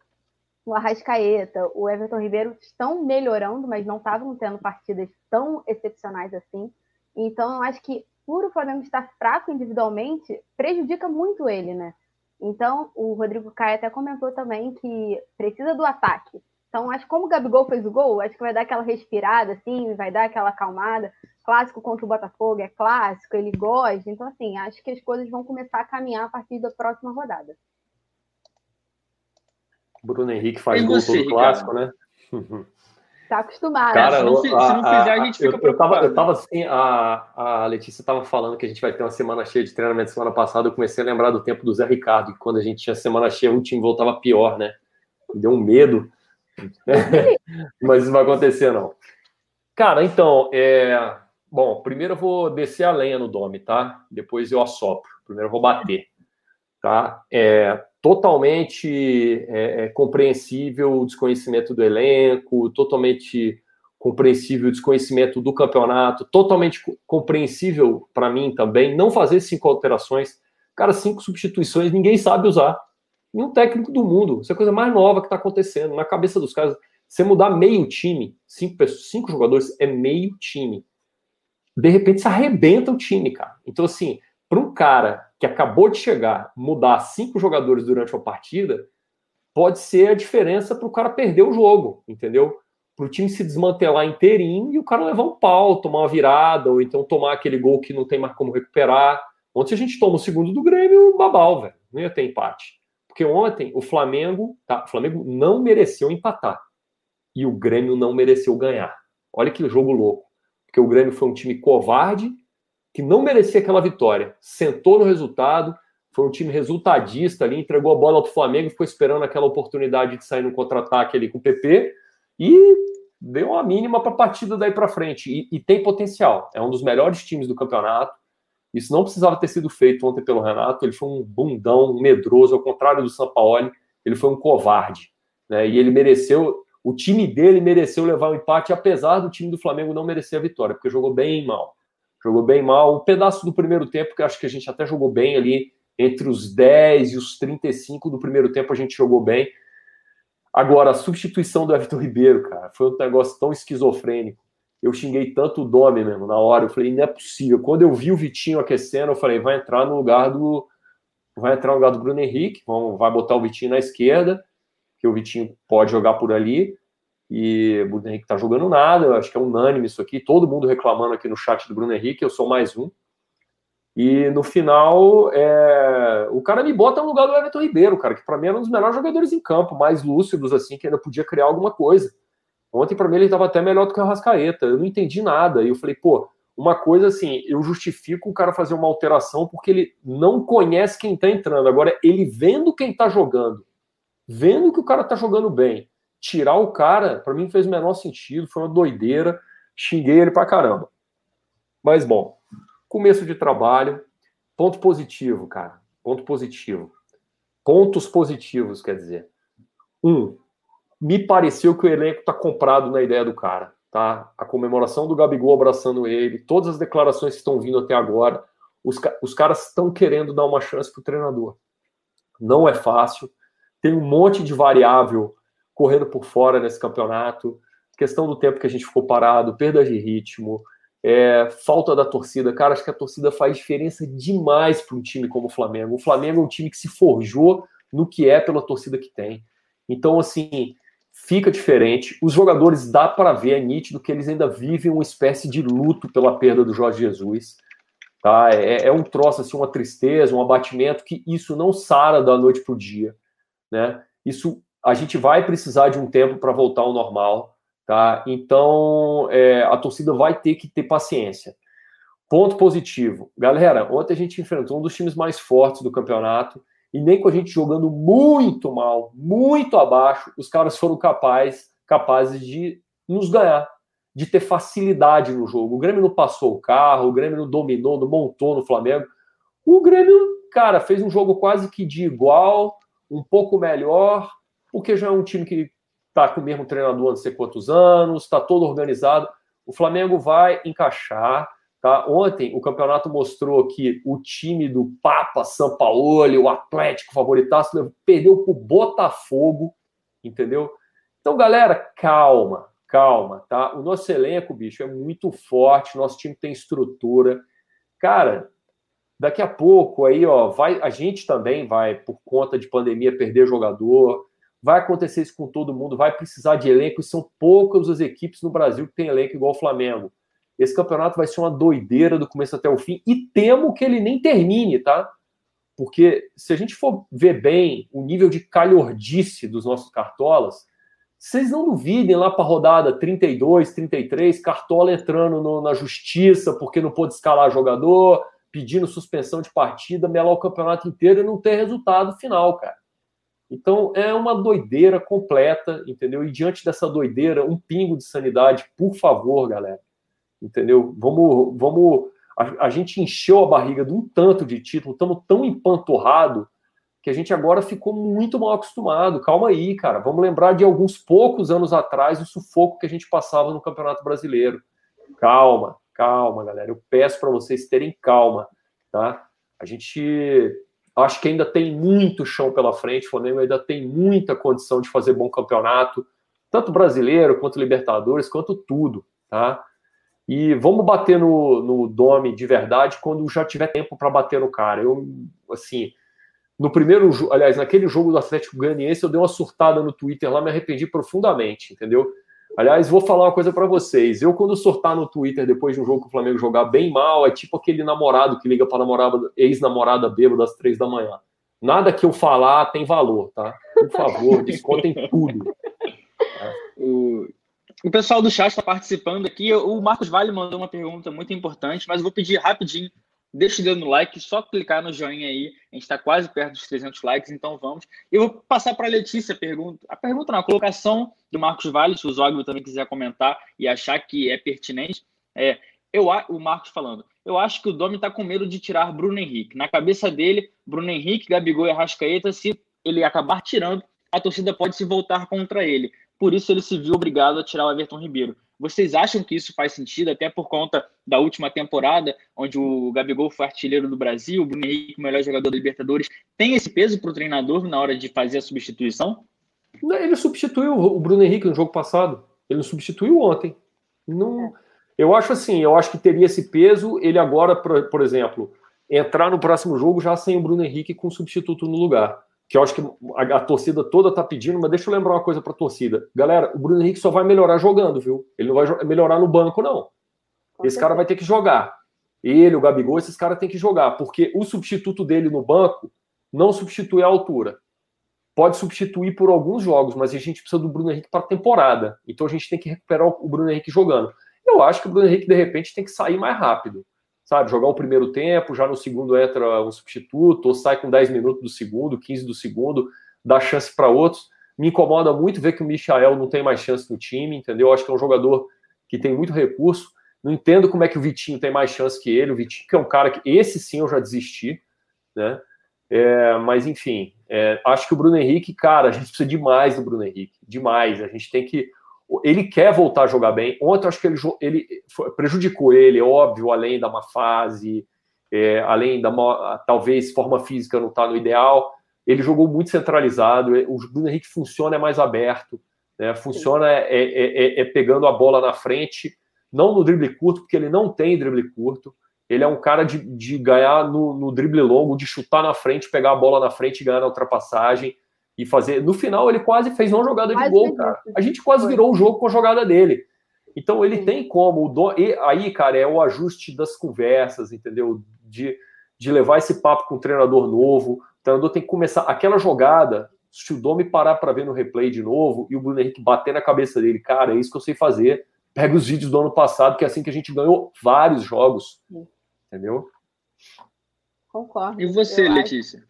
o Arrascaeta, o Everton Ribeiro estão melhorando, mas não estavam tendo partidas tão excepcionais assim. Então, eu acho que por o Flamengo estar fraco individualmente, prejudica muito ele, né? Então, o Rodrigo Caio até comentou também que precisa do ataque. Então, acho que como o Gabigol fez o gol, acho que vai dar aquela respirada, assim, vai dar aquela acalmada. Clássico contra o Botafogo é clássico, ele gosta. Então, assim, acho que as coisas vão começar a caminhar a partir da próxima rodada. Bruno Henrique faz gol todo clássico, né? *laughs* Tá acostumado. Cara, se, não, se, não, fizer, a, gente fica eu, eu tava, eu tava assim, a, a Letícia tava falando que a gente vai ter uma semana cheia de treinamento semana passada. Eu comecei a lembrar do tempo do Zé Ricardo, que quando a gente tinha semana cheia, o time voltava pior, né? Me deu um medo. *laughs* Mas isso não vai acontecer, não. Cara, então, é... bom, primeiro eu vou descer a lenha no Dome, tá? Depois eu assopro. Primeiro eu vou bater, tá? É totalmente é, é, compreensível o desconhecimento do elenco, totalmente compreensível o desconhecimento do campeonato, totalmente compreensível para mim também não fazer cinco alterações. Cara, cinco substituições ninguém sabe usar. Nenhum técnico do mundo. Isso é a coisa mais nova que está acontecendo. Na cabeça dos caras, você mudar meio time, cinco, pessoas, cinco jogadores é meio time. De repente, se arrebenta o time, cara. Então, assim, para um cara que acabou de chegar, mudar cinco jogadores durante uma partida, pode ser a diferença para o cara perder o jogo, entendeu? para o time se desmantelar inteirinho e o cara levar um pau, tomar uma virada, ou então tomar aquele gol que não tem mais como recuperar. Ontem a gente toma o segundo do Grêmio, babal, velho. Não ia ter empate. Porque ontem o Flamengo, tá, o Flamengo não mereceu empatar. E o Grêmio não mereceu ganhar. Olha que jogo louco. Porque o Grêmio foi um time covarde, que não merecia aquela vitória. Sentou no resultado, foi um time resultadista ali, entregou a bola para o Flamengo, ficou esperando aquela oportunidade de sair no contra-ataque ali com o PP e deu uma mínima para a partida daí para frente. E, e, tem potencial. É um dos melhores times do campeonato. Isso não precisava ter sido feito ontem pelo Renato. Ele foi um bundão, um medroso, ao contrário do Sampaoli. Ele foi um covarde. Né? E ele mereceu, o time dele mereceu levar o empate, apesar do time do Flamengo não merecer a vitória, porque jogou bem mal. Jogou bem mal. Um pedaço do primeiro tempo, que acho que a gente até jogou bem ali, entre os 10 e os 35 do primeiro tempo, a gente jogou bem. Agora, a substituição do Everton Ribeiro, cara, foi um negócio tão esquizofrênico. Eu xinguei tanto o Domi mesmo na hora. Eu falei, não é possível. Quando eu vi o Vitinho aquecendo, eu falei, vai entrar no lugar do. Vai entrar no lugar do Bruno Henrique, vai botar o Vitinho na esquerda, que o Vitinho pode jogar por ali. E o Bruno Henrique tá jogando nada. Eu acho que é unânime isso aqui. Todo mundo reclamando aqui no chat do Bruno Henrique, eu sou mais um. E no final, é... o cara me bota no lugar do Everton Ribeiro, cara, que para mim era um dos melhores jogadores em campo, mais lúcidos, assim, que ainda podia criar alguma coisa. Ontem, para mim, ele estava até melhor do que o Rascaeta. Eu não entendi nada. E eu falei, pô, uma coisa assim, eu justifico o cara fazer uma alteração porque ele não conhece quem está entrando. Agora, ele vendo quem está jogando, vendo que o cara está jogando bem, tirar o cara, para mim fez o menor sentido, foi uma doideira. Xinguei ele pra caramba. Mas bom, começo de trabalho, ponto positivo, cara. Ponto positivo. Pontos positivos, quer dizer. Um, me pareceu que o elenco está comprado na ideia do cara, tá? A comemoração do Gabigol abraçando ele, todas as declarações que estão vindo até agora, os, os caras estão querendo dar uma chance para o treinador. Não é fácil, tem um monte de variável correndo por fora nesse campeonato, questão do tempo que a gente ficou parado, perda de ritmo, é, falta da torcida. Cara, acho que a torcida faz diferença demais para um time como o Flamengo. O Flamengo é um time que se forjou no que é pela torcida que tem. Então, assim, fica diferente. Os jogadores dá para ver, é nítido que eles ainda vivem uma espécie de luto pela perda do Jorge Jesus. Tá? É, é um troço, assim, uma tristeza, um abatimento que isso não sara da noite para o dia. Né? Isso a gente vai precisar de um tempo para voltar ao normal. Tá? Então é, a torcida vai ter que ter paciência. Ponto positivo. Galera, ontem a gente enfrentou um dos times mais fortes do campeonato e nem com a gente jogando muito mal, muito abaixo, os caras foram capazes, capazes de nos ganhar, de ter facilidade no jogo. O Grêmio não passou o carro, o Grêmio não dominou, não montou no Flamengo. O Grêmio, cara, fez um jogo quase que de igual, um pouco melhor, porque já é um time que está com o mesmo treinador há não sei quantos anos, está todo organizado. O Flamengo vai encaixar, Tá? Ontem o campeonato mostrou que o time do Papa Sampaoli, o Atlético favoritaço, perdeu para o Botafogo, entendeu? Então, galera, calma, calma, tá? O nosso elenco, bicho, é muito forte, nosso time tem estrutura. Cara, daqui a pouco aí, ó, vai, a gente também vai, por conta de pandemia, perder jogador. Vai acontecer isso com todo mundo, vai precisar de elenco, e são poucas as equipes no Brasil que tem elenco igual o Flamengo. Esse campeonato vai ser uma doideira do começo até o fim e temo que ele nem termine, tá? Porque se a gente for ver bem o nível de calhordice dos nossos cartolas, vocês não duvidem lá para a rodada 32, 33, Cartola entrando no, na justiça porque não pôde escalar jogador, pedindo suspensão de partida, melar o campeonato inteiro e não ter resultado final, cara. Então é uma doideira completa, entendeu? E diante dessa doideira, um pingo de sanidade, por favor, galera entendeu? Vamos, vamos. A, a, gente encheu a barriga de um tanto de título, estamos tão empanturrado que a gente agora ficou muito mal acostumado. Calma aí, cara. Vamos lembrar de alguns poucos anos atrás o sufoco que a gente passava no Campeonato Brasileiro. Calma, calma, galera. Eu peço para vocês terem calma, tá? A gente acho que ainda tem muito chão pela frente. O Flamengo ainda tem muita condição de fazer bom campeonato, tanto brasileiro quanto Libertadores, quanto tudo, tá? E vamos bater no, no Dome de verdade quando já tiver tempo para bater no cara. Eu, assim, no primeiro aliás, naquele jogo do Atlético Goianiense, eu dei uma surtada no Twitter lá, me arrependi profundamente, entendeu? Aliás, vou falar uma coisa para vocês. Eu, quando sortar no Twitter depois de um jogo que o Flamengo jogar bem mal, é tipo aquele namorado que liga para namorada, ex-namorada bêbada às três da manhã. Nada que eu falar tem valor, tá? Por favor, *laughs* descontem tudo. O, o pessoal do chat está participando aqui. O Marcos Vale mandou uma pergunta muito importante, mas eu vou pedir rapidinho Deixa o dedo no like, só clicar no joinha aí. A gente está quase perto dos 300 likes, então vamos. Eu vou passar para a Letícia a pergunta. A pergunta não, a colocação do Marcos Vale, se o Zogby também quiser comentar e achar que é pertinente. É, eu, o Marcos falando, eu acho que o Domi está com medo de tirar Bruno Henrique. Na cabeça dele, Bruno Henrique, Gabigol e Arrascaeta, se ele acabar tirando, a torcida pode se voltar contra ele. Por isso ele se viu obrigado a tirar o Everton Ribeiro. Vocês acham que isso faz sentido, até por conta da última temporada, onde o Gabigol foi artilheiro do Brasil, o Bruno Henrique, o melhor jogador da Libertadores, tem esse peso para o treinador na hora de fazer a substituição? Ele substituiu o Bruno Henrique no jogo passado. Ele não substituiu ontem. Não, eu acho assim, eu acho que teria esse peso. Ele agora, por, por exemplo, entrar no próximo jogo já sem o Bruno Henrique com substituto no lugar que eu acho que a, a torcida toda está pedindo, mas deixa eu lembrar uma coisa para a torcida. Galera, o Bruno Henrique só vai melhorar jogando, viu? Ele não vai melhorar no banco, não. Esse cara vai ter que jogar. Ele, o Gabigol, esses caras têm que jogar, porque o substituto dele no banco não substitui a altura. Pode substituir por alguns jogos, mas a gente precisa do Bruno Henrique para a temporada. Então a gente tem que recuperar o Bruno Henrique jogando. Eu acho que o Bruno Henrique, de repente, tem que sair mais rápido sabe, jogar o primeiro tempo, já no segundo entra um substituto, ou sai com 10 minutos do segundo, 15 do segundo, dá chance para outros. Me incomoda muito ver que o Michael não tem mais chance no time, entendeu? Eu acho que é um jogador que tem muito recurso. Não entendo como é que o Vitinho tem mais chance que ele. O Vitinho, que é um cara que esse sim eu já desisti, né? É, mas enfim, é, acho que o Bruno Henrique, cara, a gente precisa demais do Bruno Henrique, demais. A gente tem que ele quer voltar a jogar bem. Ontem, acho que ele, ele prejudicou ele, é óbvio, além da má fase, é, além da talvez forma física não estar tá no ideal. Ele jogou muito centralizado. O Bruno Henrique funciona é mais aberto, né? funciona é, é, é, é, pegando a bola na frente, não no drible curto, porque ele não tem drible curto. Ele é um cara de, de ganhar no, no drible longo, de chutar na frente, pegar a bola na frente e ganhar na ultrapassagem e fazer. No final, ele quase fez uma jogada de gol, cara. A gente quase virou o jogo com a jogada dele. Então, ele Sim. tem como. Do... E aí, cara, é o ajuste das conversas, entendeu? De, de levar esse papo com o treinador novo. O treinador tem que começar. Aquela jogada, se o Domi parar para ver no replay de novo e o Bruno Henrique bater na cabeça dele, cara, é isso que eu sei fazer. Pega os vídeos do ano passado, que é assim que a gente ganhou vários jogos. Sim. Entendeu? Concordo. E você, Letícia? Acho...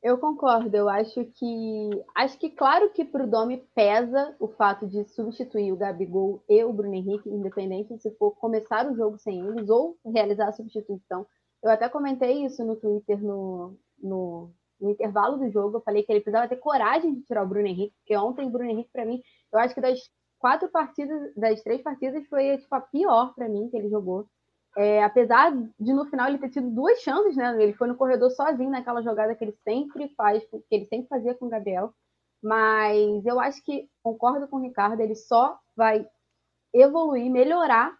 Eu concordo, eu acho que. Acho que, claro que para o Domi pesa o fato de substituir o Gabigol e o Bruno Henrique, independente se for começar o jogo sem eles ou realizar a substituição. Eu até comentei isso no Twitter no, no, no intervalo do jogo. Eu falei que ele precisava ter coragem de tirar o Bruno Henrique, porque ontem o Bruno Henrique, para mim, eu acho que das quatro partidas, das três partidas, foi tipo, a pior para mim que ele jogou. É, apesar de no final ele ter tido duas chances, né? Ele foi no corredor sozinho naquela jogada que ele sempre faz, que ele sempre fazia com o Gabriel. Mas eu acho que concordo com o Ricardo, ele só vai evoluir, melhorar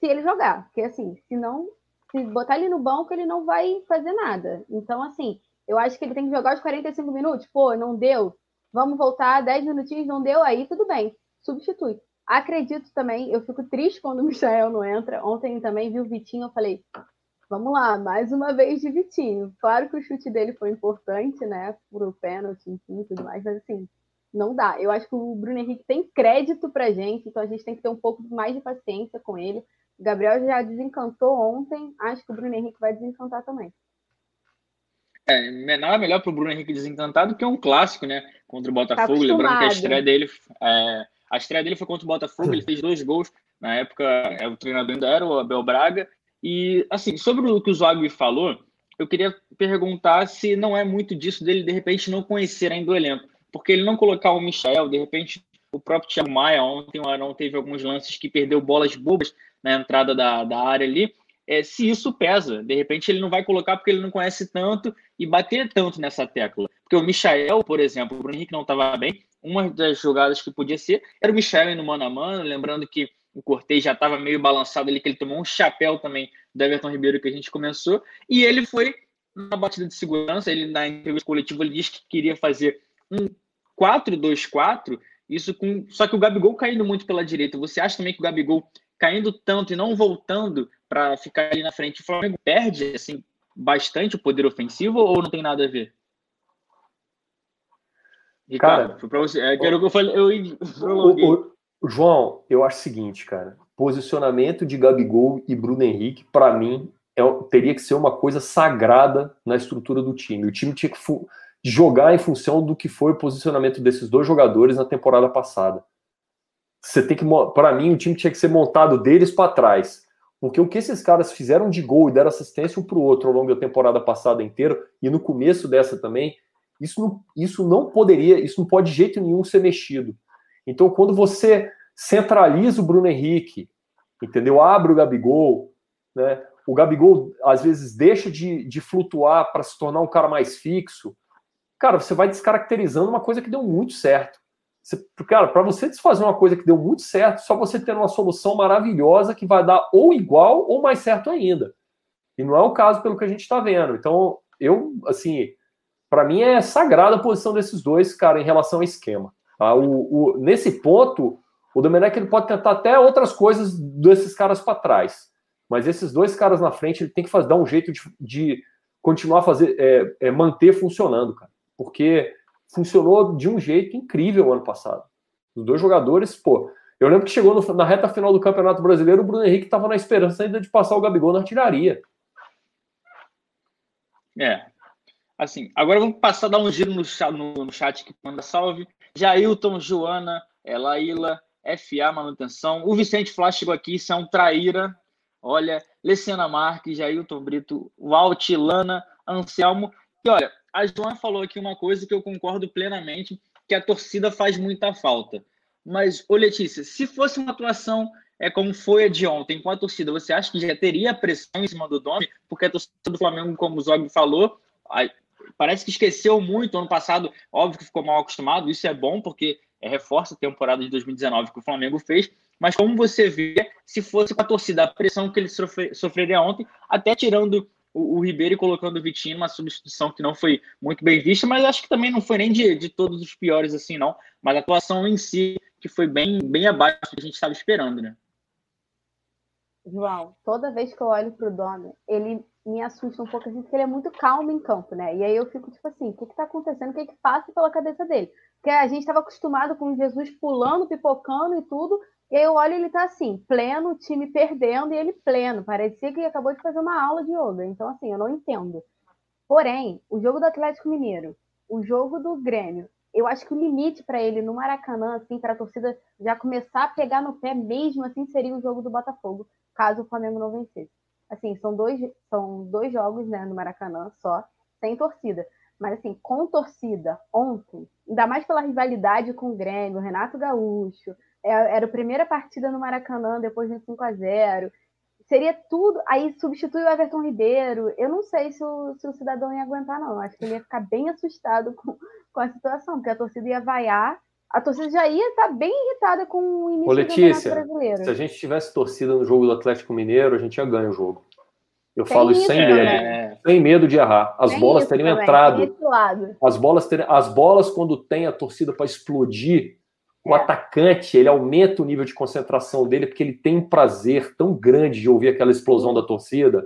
se ele jogar. Porque assim, se não, se botar ele no banco, ele não vai fazer nada. Então, assim, eu acho que ele tem que jogar os 45 minutos. Pô, não deu. Vamos voltar 10 minutinhos, não deu aí, tudo bem. Substitui. Acredito também, eu fico triste quando o Michael não entra. Ontem também vi o Vitinho, eu falei, vamos lá, mais uma vez de Vitinho. Claro que o chute dele foi importante, né? Por o pênalti, enfim, tudo mais, mas assim, não dá. Eu acho que o Bruno Henrique tem crédito pra gente, então a gente tem que ter um pouco mais de paciência com ele. O Gabriel já desencantou ontem, acho que o Bruno Henrique vai desencantar também. É, não é melhor para o Bruno Henrique desencantar do que um clássico, né? Contra o Botafogo. Tá Lembrando que a estreia dele é, a estreia dele foi contra o Botafogo, ele fez dois gols. Na época, é, o treinador ainda era o Abel Braga. E, assim, sobre o que o Zogby falou, eu queria perguntar se não é muito disso dele, de repente, não conhecer ainda o elenco. Porque ele não colocar o Michel, de repente, o próprio Thiago Maia, ontem o Arão teve alguns lances que perdeu bolas bobas na entrada da, da área ali. É, se isso pesa, de repente ele não vai colocar porque ele não conhece tanto e bater tanto nessa tecla. Porque o Michael, por exemplo, o Bruno Henrique não estava bem, uma das jogadas que podia ser era o Michel no mano a mano, lembrando que o Cortez já estava meio balançado ali, que ele tomou um chapéu também do Everton Ribeiro que a gente começou, e ele foi na batida de segurança, ele na entrevista coletiva ele disse que queria fazer um 4-2-4, Isso com. Só que o Gabigol caindo muito pela direita. Você acha também que o Gabigol caindo tanto e não voltando para ficar ali na frente, o Flamengo perde assim bastante o poder ofensivo ou não tem nada a ver? Ricardo, cara, foi para você. É, que eu falei, eu, *laughs* eu o, João, eu acho o seguinte, cara. Posicionamento de Gabigol e Bruno Henrique, para mim, é, teria que ser uma coisa sagrada na estrutura do time. O time tinha que jogar em função do que foi o posicionamento desses dois jogadores na temporada passada. Você tem que, para mim, o time tinha que ser montado deles para trás. Porque o que esses caras fizeram de gol e deram assistência um para o outro ao longo da temporada passada inteira e no começo dessa também, isso não, isso não poderia, isso não pode de jeito nenhum ser mexido. Então, quando você centraliza o Bruno Henrique, entendeu? Abre o Gabigol, né? O Gabigol às vezes deixa de, de flutuar para se tornar um cara mais fixo. Cara, você vai descaracterizando uma coisa que deu muito certo. Você, cara, para você desfazer uma coisa que deu muito certo, só você ter uma solução maravilhosa que vai dar ou igual ou mais certo ainda. E não é o caso pelo que a gente está vendo. Então, eu, assim, para mim é sagrada a posição desses dois, cara, em relação ao esquema. Tá? O, o, nesse ponto, o Domenech ele pode tentar até outras coisas desses caras para trás. Mas esses dois caras na frente, ele tem que fazer, dar um jeito de, de continuar a fazer, é, é, manter funcionando, cara. Porque funcionou de um jeito incrível ano passado. Os dois jogadores, pô. Eu lembro que chegou no, na reta final do Campeonato Brasileiro, o Bruno Henrique estava na esperança ainda de passar o Gabigol na artilharia. É. Assim, agora vamos passar a dar um giro no, no, no chat que manda salve. Jailton, Joana, Elaíla, FA Manutenção. O Vicente Flá chegou aqui, isso é um traíra. Olha, Lecena Marques, Jailton Brito, Walt, Lana, Anselmo. E olha, a Joana falou aqui uma coisa que eu concordo plenamente, que a torcida faz muita falta. Mas, ô Letícia, se fosse uma atuação é como foi a de ontem com a torcida, você acha que já teria pressão em cima do Domi? Porque a torcida do Flamengo, como o Zog falou, parece que esqueceu muito ano passado, óbvio que ficou mal acostumado, isso é bom porque é, reforça a temporada de 2019 que o Flamengo fez, mas como você vê, se fosse com a torcida, a pressão que ele sofre, sofreria ontem, até tirando o, o, Ribeiro e colocando o Vitinho, uma substituição que não foi muito bem vista, mas acho que também não foi nem de, de todos os piores assim, não, mas a atuação em si que foi bem, bem abaixo do que a gente estava esperando, né? João, toda vez que eu olho para o Domi, ele me assusta um pouco, porque ele é muito calmo em campo, né? E aí eu fico tipo assim, o que está acontecendo? O que, que passa pela cabeça dele? Porque a gente estava acostumado com Jesus pulando, pipocando e tudo, e aí eu olho ele tá assim, pleno, o time perdendo e ele pleno. Parecia que ele acabou de fazer uma aula de yoga. Então, assim, eu não entendo. Porém, o jogo do Atlético Mineiro, o jogo do Grêmio, eu acho que o limite para ele no Maracanã, assim, para a torcida já começar a pegar no pé mesmo, assim, seria o jogo do Botafogo, caso o Flamengo não vencesse. Assim, são dois, são dois jogos, né, no Maracanã só, sem torcida. Mas, assim, com torcida, ontem, ainda mais pela rivalidade com o Grêmio, o Renato Gaúcho, é, era a primeira partida no Maracanã depois de 5 a 0 Seria tudo. Aí substitui o Everton Ribeiro. Eu não sei se o, se o cidadão ia aguentar, não. Acho que ele ia ficar bem assustado com, com a situação, porque a torcida ia vaiar. A torcida já ia estar bem irritada com o início Ô, Letícia, do brasileiro. Se a gente tivesse torcida no jogo do Atlético Mineiro, a gente ia ganhar o jogo. Eu Tem falo isso sem medo. Sem medo de errar. As Tem bolas teriam também. entrado. As bolas, ter... as bolas, quando tem a torcida para explodir, o é. atacante, ele aumenta o nível de concentração dele, porque ele tem um prazer tão grande de ouvir aquela explosão da torcida,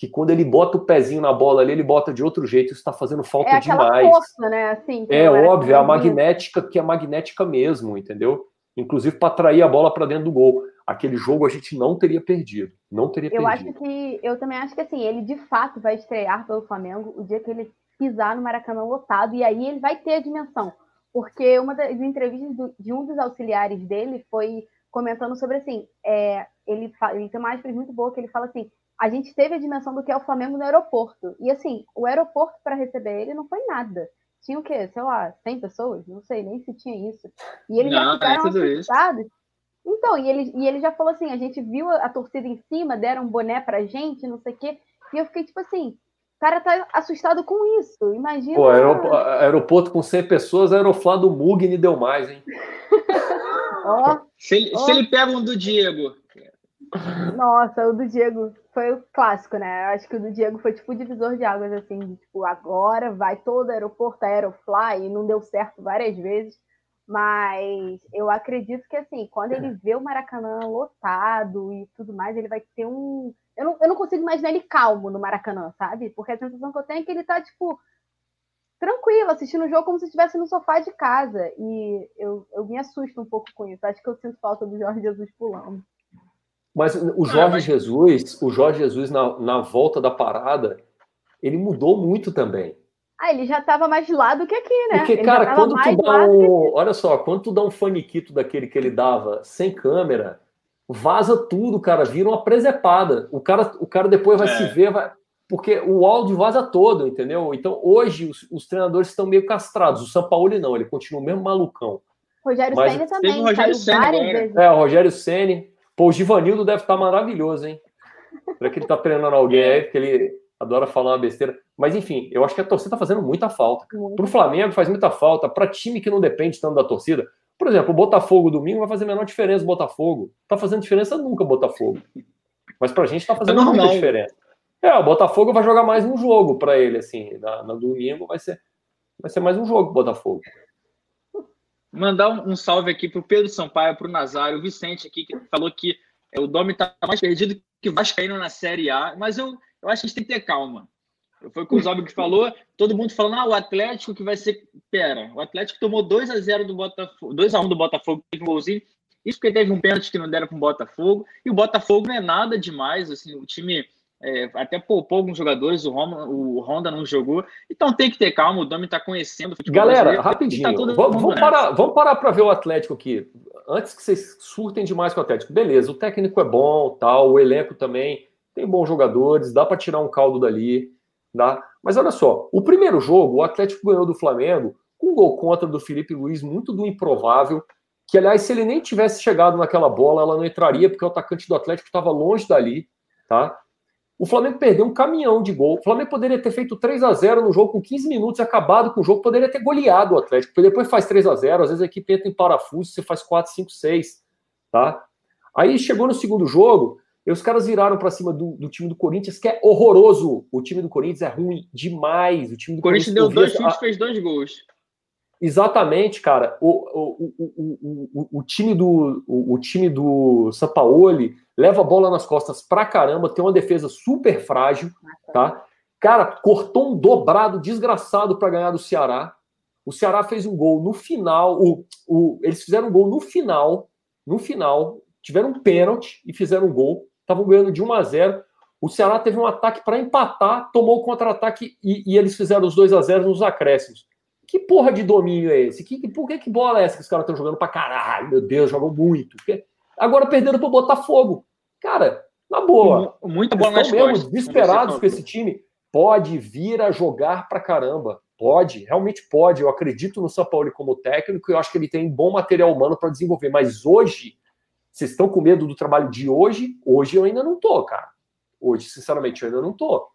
que quando ele bota o pezinho na bola ali, ele bota de outro jeito, isso está fazendo falta é demais. Força, né? assim, é óbvio, é a magnética que é magnética mesmo, entendeu? Inclusive para atrair a bola para dentro do gol. Aquele jogo a gente não teria perdido. Não teria eu perdido. acho que eu também acho que assim, ele de fato vai estrear pelo Flamengo o dia que ele pisar no Maracanã lotado, e aí ele vai ter a dimensão porque uma das entrevistas do, de um dos auxiliares dele foi comentando sobre assim, é, ele, ele tem uma aspas muito boa que ele fala assim, a gente teve a dimensão do que é o Flamengo no aeroporto. E assim, o aeroporto para receber ele não foi nada. Tinha o quê? Sei lá, 100 pessoas? Não sei nem se tinha isso. E eles não, já ficaram é assustados. Então, e ele, e ele já falou assim, a gente viu a, a torcida em cima, deram um boné pra gente, não sei o quê. E eu fiquei tipo assim, o cara tá assustado com isso. Imagina. Pô, aeroporto com 100 pessoas, Aeroflá do Mugni deu mais, hein? *laughs* oh, se, ele, oh. se ele pega um do Diego. Nossa, o do Diego foi o clássico, né? Acho que o do Diego foi tipo o divisor de águas, assim, tipo, agora vai todo aeroporto Aerofly e não deu certo várias vezes. Mas eu acredito que, assim, quando ele vê o Maracanã lotado e tudo mais, ele vai ter um. Eu não, eu não consigo imaginar ele calmo no Maracanã, sabe? Porque a sensação que eu tenho é que ele tá, tipo, tranquilo, assistindo o jogo como se estivesse no sofá de casa. E eu, eu me assusto um pouco com isso. Acho que eu sinto falta do Jorge Jesus pulando. Mas o Jorge ah, mas... Jesus, o Jorge Jesus, na, na volta da parada, ele mudou muito também. Ah, ele já estava mais de lado que aqui, né? Porque, ele cara, quando tu dá um. Olha só, quando tu dá um faniquito daquele que ele dava sem câmera, vaza tudo, cara, vira uma presepada. O cara, o cara depois vai é. se ver, vai... porque o áudio vaza todo, entendeu? Então, hoje, os, os treinadores estão meio castrados. O São Paulo não, ele continua o mesmo malucão. Rogério Mas... Senna também. O Rogério Senna. É, o Rogério Senna. Pô, o Givanildo deve estar maravilhoso, hein? Será que ele tá treinando alguém aí? Porque ele adora falar uma besteira. Mas enfim, eu acho que a torcida está fazendo muita falta. Para o Flamengo faz muita falta. Para time que não depende tanto da torcida. Por exemplo, o Botafogo domingo vai fazer a menor diferença o Botafogo. Tá fazendo diferença nunca o Botafogo. Mas para a gente está fazendo é muita diferença. É, o Botafogo vai jogar mais um jogo para ele, assim. Na, na, domingo vai ser, vai ser mais um jogo Botafogo. Mandar um, um salve aqui pro Pedro Sampaio, pro Nazário, o Vicente aqui, que falou que é, o Domi tá mais perdido que o Vascaíno na Série A, mas eu eu acho que a gente tem que ter calma. Foi que o Zob que falou, todo mundo falando, ah, o Atlético que vai ser. Pera, o Atlético tomou 2 a 0 do Botafogo, 2 a 1 do Botafogo, teve um golzinho. Isso porque teve um pênalti que não deram para o Botafogo. E o Botafogo não é nada demais, assim, o time é, até poupou alguns jogadores, o, Roma, o Honda não jogou. Então tem que ter calma, o Domi está conhecendo. Galera, tá rapidinho, tá vamos, vamos, parar, vamos parar para ver o Atlético aqui. Antes que vocês surtem demais com o Atlético. Beleza, o técnico é bom, tal, o elenco também tem bons jogadores, dá para tirar um caldo dali, dá. Mas olha só, o primeiro jogo, o Atlético ganhou do Flamengo com um gol contra do Felipe Luiz, muito do improvável, que aliás, se ele nem tivesse chegado naquela bola, ela não entraria, porque o atacante do Atlético estava longe dali, tá? O Flamengo perdeu um caminhão de gol. O Flamengo poderia ter feito 3 a 0 no jogo com 15 minutos, acabado com o jogo, poderia ter goleado o Atlético, porque depois faz 3 a 0 às vezes a equipe entra em parafuso, você faz 4, 5, 6, tá? Aí chegou no segundo jogo, e os caras viraram para cima do, do, time do Corinthians, que é horroroso. O time do Corinthians é ruim demais. O time do Corinthians, Corinthians deu dois chutes e fez dois gols. Exatamente, cara. O, o, o, o, time do o, time do Sampaoli leva a bola nas costas pra caramba, tem uma defesa super frágil, tá? Cara, cortou um dobrado desgraçado para ganhar do Ceará. O Ceará fez um gol no final. O, o, eles fizeram um gol no final. No final, tiveram um pênalti e fizeram um gol estavam ganhando de 1 a 0. O Ceará teve um ataque para empatar, tomou o contra-ataque e, e, eles fizeram os 2 a 0 nos acréscimos. Que porra de domínio é esse? Que, por que, que bola é essa que os caras estão jogando para caralho? Meu Deus, jogam muito. Agora perderam para o Botafogo. Cara, na boa. Muita bola nas mesmo costas, desesperados com esse time. Pode vir a jogar para caramba. Pode, realmente pode. Eu acredito no São Paulo como técnico e eu acho que ele tem bom material humano para desenvolver. Mas hoje vocês estão com medo do trabalho de hoje? Hoje eu ainda não tô, cara. Hoje, sinceramente, eu ainda não tô.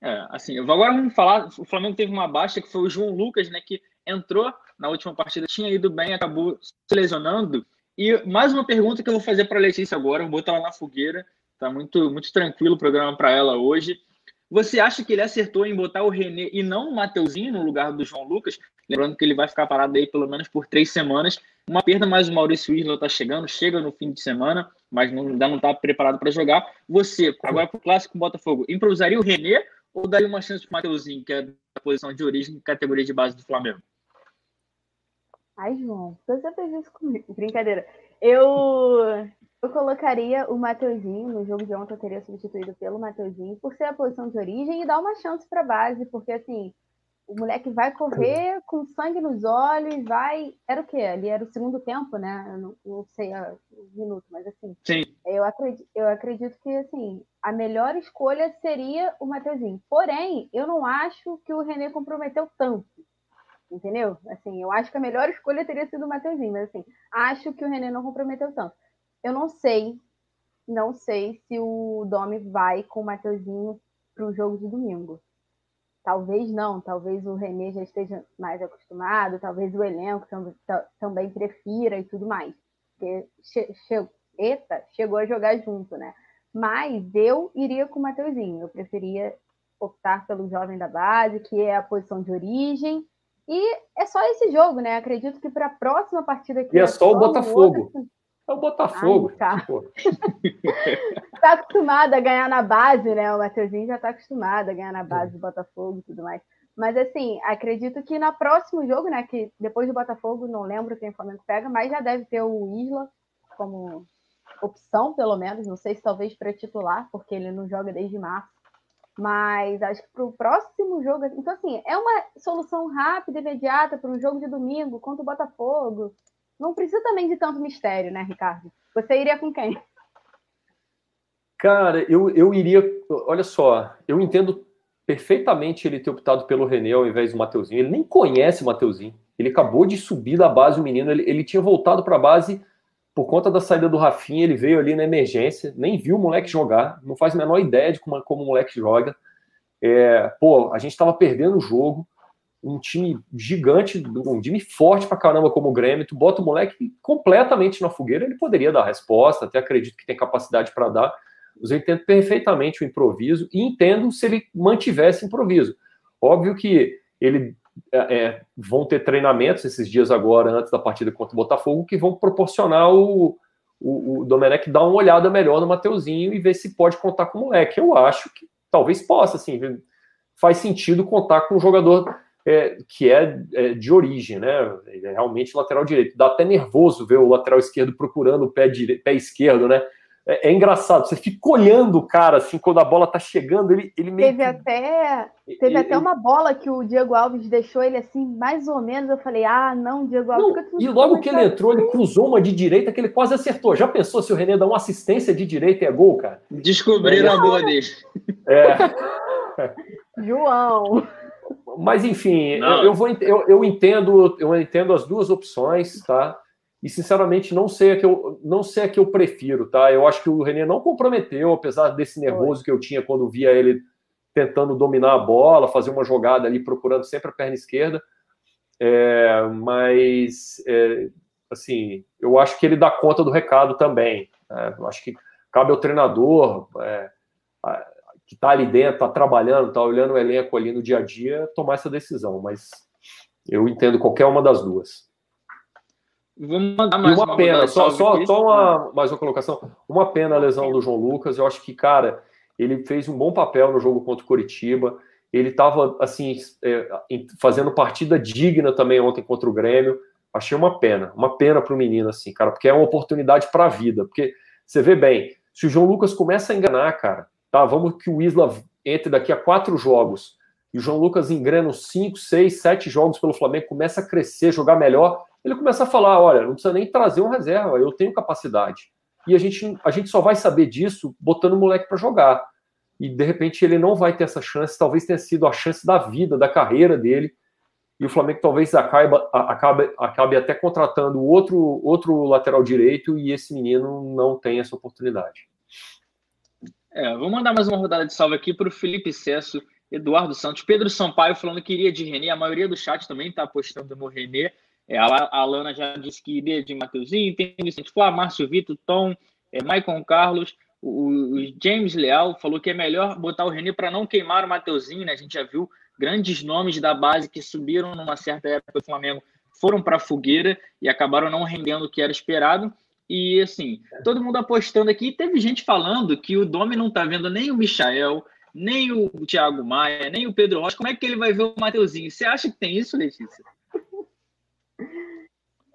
É, assim, agora vamos falar. O Flamengo teve uma baixa que foi o João Lucas, né? Que entrou na última partida, tinha ido bem, acabou se lesionando. E mais uma pergunta que eu vou fazer para a Letícia agora, vou botar ela na fogueira. Tá muito, muito tranquilo o programa para ela hoje. Você acha que ele acertou em botar o René e não o Mateuzinho no lugar do João Lucas? Lembrando que ele vai ficar parado aí pelo menos por três semanas. Uma perda, mas o Maurício Isla está chegando, chega no fim de semana, mas não, ainda não está preparado para jogar. Você, agora para o Clássico Botafogo, improvisaria o René ou daria uma chance para o Mateuzinho, que é da posição de origem, categoria de base do Flamengo? Ai, João, você fez isso comigo. Brincadeira. Eu, eu colocaria o Mateuzinho, no jogo de ontem eu teria substituído pelo Mateuzinho, por ser a posição de origem e dar uma chance para a base, porque assim, o moleque vai correr com sangue nos olhos, vai. Era o quê? Ali era o segundo tempo, né? Eu não, não sei o minuto, mas assim. Sim. Eu acredito, eu acredito que assim, a melhor escolha seria o Mateuzinho. Porém, eu não acho que o René comprometeu tanto. Entendeu? Assim, eu acho que a melhor escolha teria sido o Mateuzinho, mas assim, acho que o René não comprometeu tanto. Eu não sei, não sei se o Domi vai com o Mateuzinho para o jogo de domingo. Talvez não, talvez o René já esteja mais acostumado, talvez o elenco tam, também prefira e tudo mais. Porque che, che, eita, chegou a jogar junto, né? Mas eu iria com o Mateuzinho, eu preferia optar pelo jovem da base, que é a posição de origem, E é só esse jogo, né? Acredito que para a próxima partida aqui. E é só o Botafogo. Outro... É o Botafogo. Ai, tá. *laughs* tá acostumado a ganhar na base, né? O Matheusinho já tá acostumado a ganhar na base do Botafogo e tudo mais. Mas assim, acredito que no próximo jogo, né? Que depois do Botafogo, não lembro quem o Flamengo pega, mas já deve ter o Isla como opção, pelo menos. Não sei se talvez para titular, porque ele não joga desde março. Mas acho que para o próximo jogo. Então, assim, é uma solução rápida, imediata para um jogo de domingo contra o Botafogo. Não precisa também de tanto mistério, né, Ricardo? Você iria com quem? Cara, eu, eu iria. Olha só, eu entendo perfeitamente ele ter optado pelo René ao invés do Mateuzinho. Ele nem conhece o Mateuzinho. Ele acabou de subir da base o menino. Ele, ele tinha voltado para a base por conta da saída do Rafinha. Ele veio ali na emergência, nem viu o moleque jogar, não faz a menor ideia de como, como o moleque joga. É, pô, a gente estava perdendo o jogo. Um time gigante, um time forte pra caramba como o Grêmio, tu bota o moleque completamente na fogueira, ele poderia dar resposta, até acredito que tem capacidade para dar, eu entendo perfeitamente o improviso e entendo se ele mantivesse improviso. Óbvio que ele é, é, vão ter treinamentos esses dias agora, antes da partida contra o Botafogo, que vão proporcionar o, o, o Domenech dar uma olhada melhor no Mateuzinho e ver se pode contar com o moleque. Eu acho que talvez possa, assim, faz sentido contar com um jogador é, que é, é, de origem, né? Ele é realmente lateral direito. Dá até nervoso ver o lateral esquerdo procurando o pé, dire... pé esquerdo, né? é, é, engraçado, você fica olhando o cara, assim, quando a bola tá chegando, ele, ele meio Teve até, teve ele, até uma bola que o Diego Alves deixou ele assim, mais ou menos, eu falei, ah, não, Diego Alves... Não, e logo que ele entrou, ele cruzou uma de direita que ele quase acertou. Já pensou se o René dá uma assistência de direita e é gol, cara? Descobriram é, a boa dele. É. *laughs* João... Mas enfim, eu, eu, vou, eu, eu entendo, eu entendo as duas opções, tá? e sinceramente não sei a que eu não sei a que eu prefiro, tá? Eu acho que o René não comprometeu, apesar desse nervoso que eu tinha quando via ele tentando dominar a bola, fazer uma jogada ali procurando sempre a perna esquerda. É, mas é, assim, eu acho que ele dá conta do recado também. Né? Eu acho que cabe ao treinador é, que está ali dentro, está trabalhando, está olhando o elenco ali no dia a dia, tomar essa decisão. Mas eu entendo qualquer uma das duas. Vou mandar mais uma, uma pena, só, só, só uma, mais uma colocação. Uma pena a lesão do João Lucas. Eu acho que, cara, ele fez um bom papel no jogo contra o Curitiba. Ele estava, assim, é, fazendo partida digna também ontem contra o Grêmio. Achei uma pena, uma pena para o menino, assim, cara, porque é uma oportunidade para a vida. Porque você vê bem, se o João Lucas começa a enganar, cara, tá? Vamos que o Isla entre daqui a quatro jogos e o João Lucas engrena cinco, seis, sete jogos pelo Flamengo, começa a crescer, jogar melhor ele começa a falar: olha, não precisa nem trazer um reserva, eu tenho capacidade. E a gente, a gente só vai saber disso botando o moleque para jogar. E de repente ele não vai ter essa chance, talvez tenha sido a chance da vida, da carreira dele. E o Flamengo talvez acabe, acabe, acabe até contratando outro, outro lateral direito e esse menino não tem essa oportunidade. É, vou mandar mais uma rodada de salve aqui para o Felipe Cesso, Eduardo Santos, Pedro Sampaio falando que iria de Renê. A maioria do chat também está apostando no Renê. É, a Alana já disse que iria de Mateuzinho, tem Vicente Flá, Márcio Vitor, Tom, é, Maicon Carlos, o, o, James Leal falou que é melhor botar o René para não queimar o Mateuzinho, né? A gente já viu grandes nomes da base que subiram numa certa época do Flamengo, foram para a fogueira e acabaram não rendendo o que era esperado. E assim, todo mundo apostando aqui, teve gente falando que o Domi não está vendo nem o Michael, nem o Thiago Maia, nem o Pedro Rocha. Como é que ele vai ver o Mateuzinho? Você acha que tem isso, Letícia?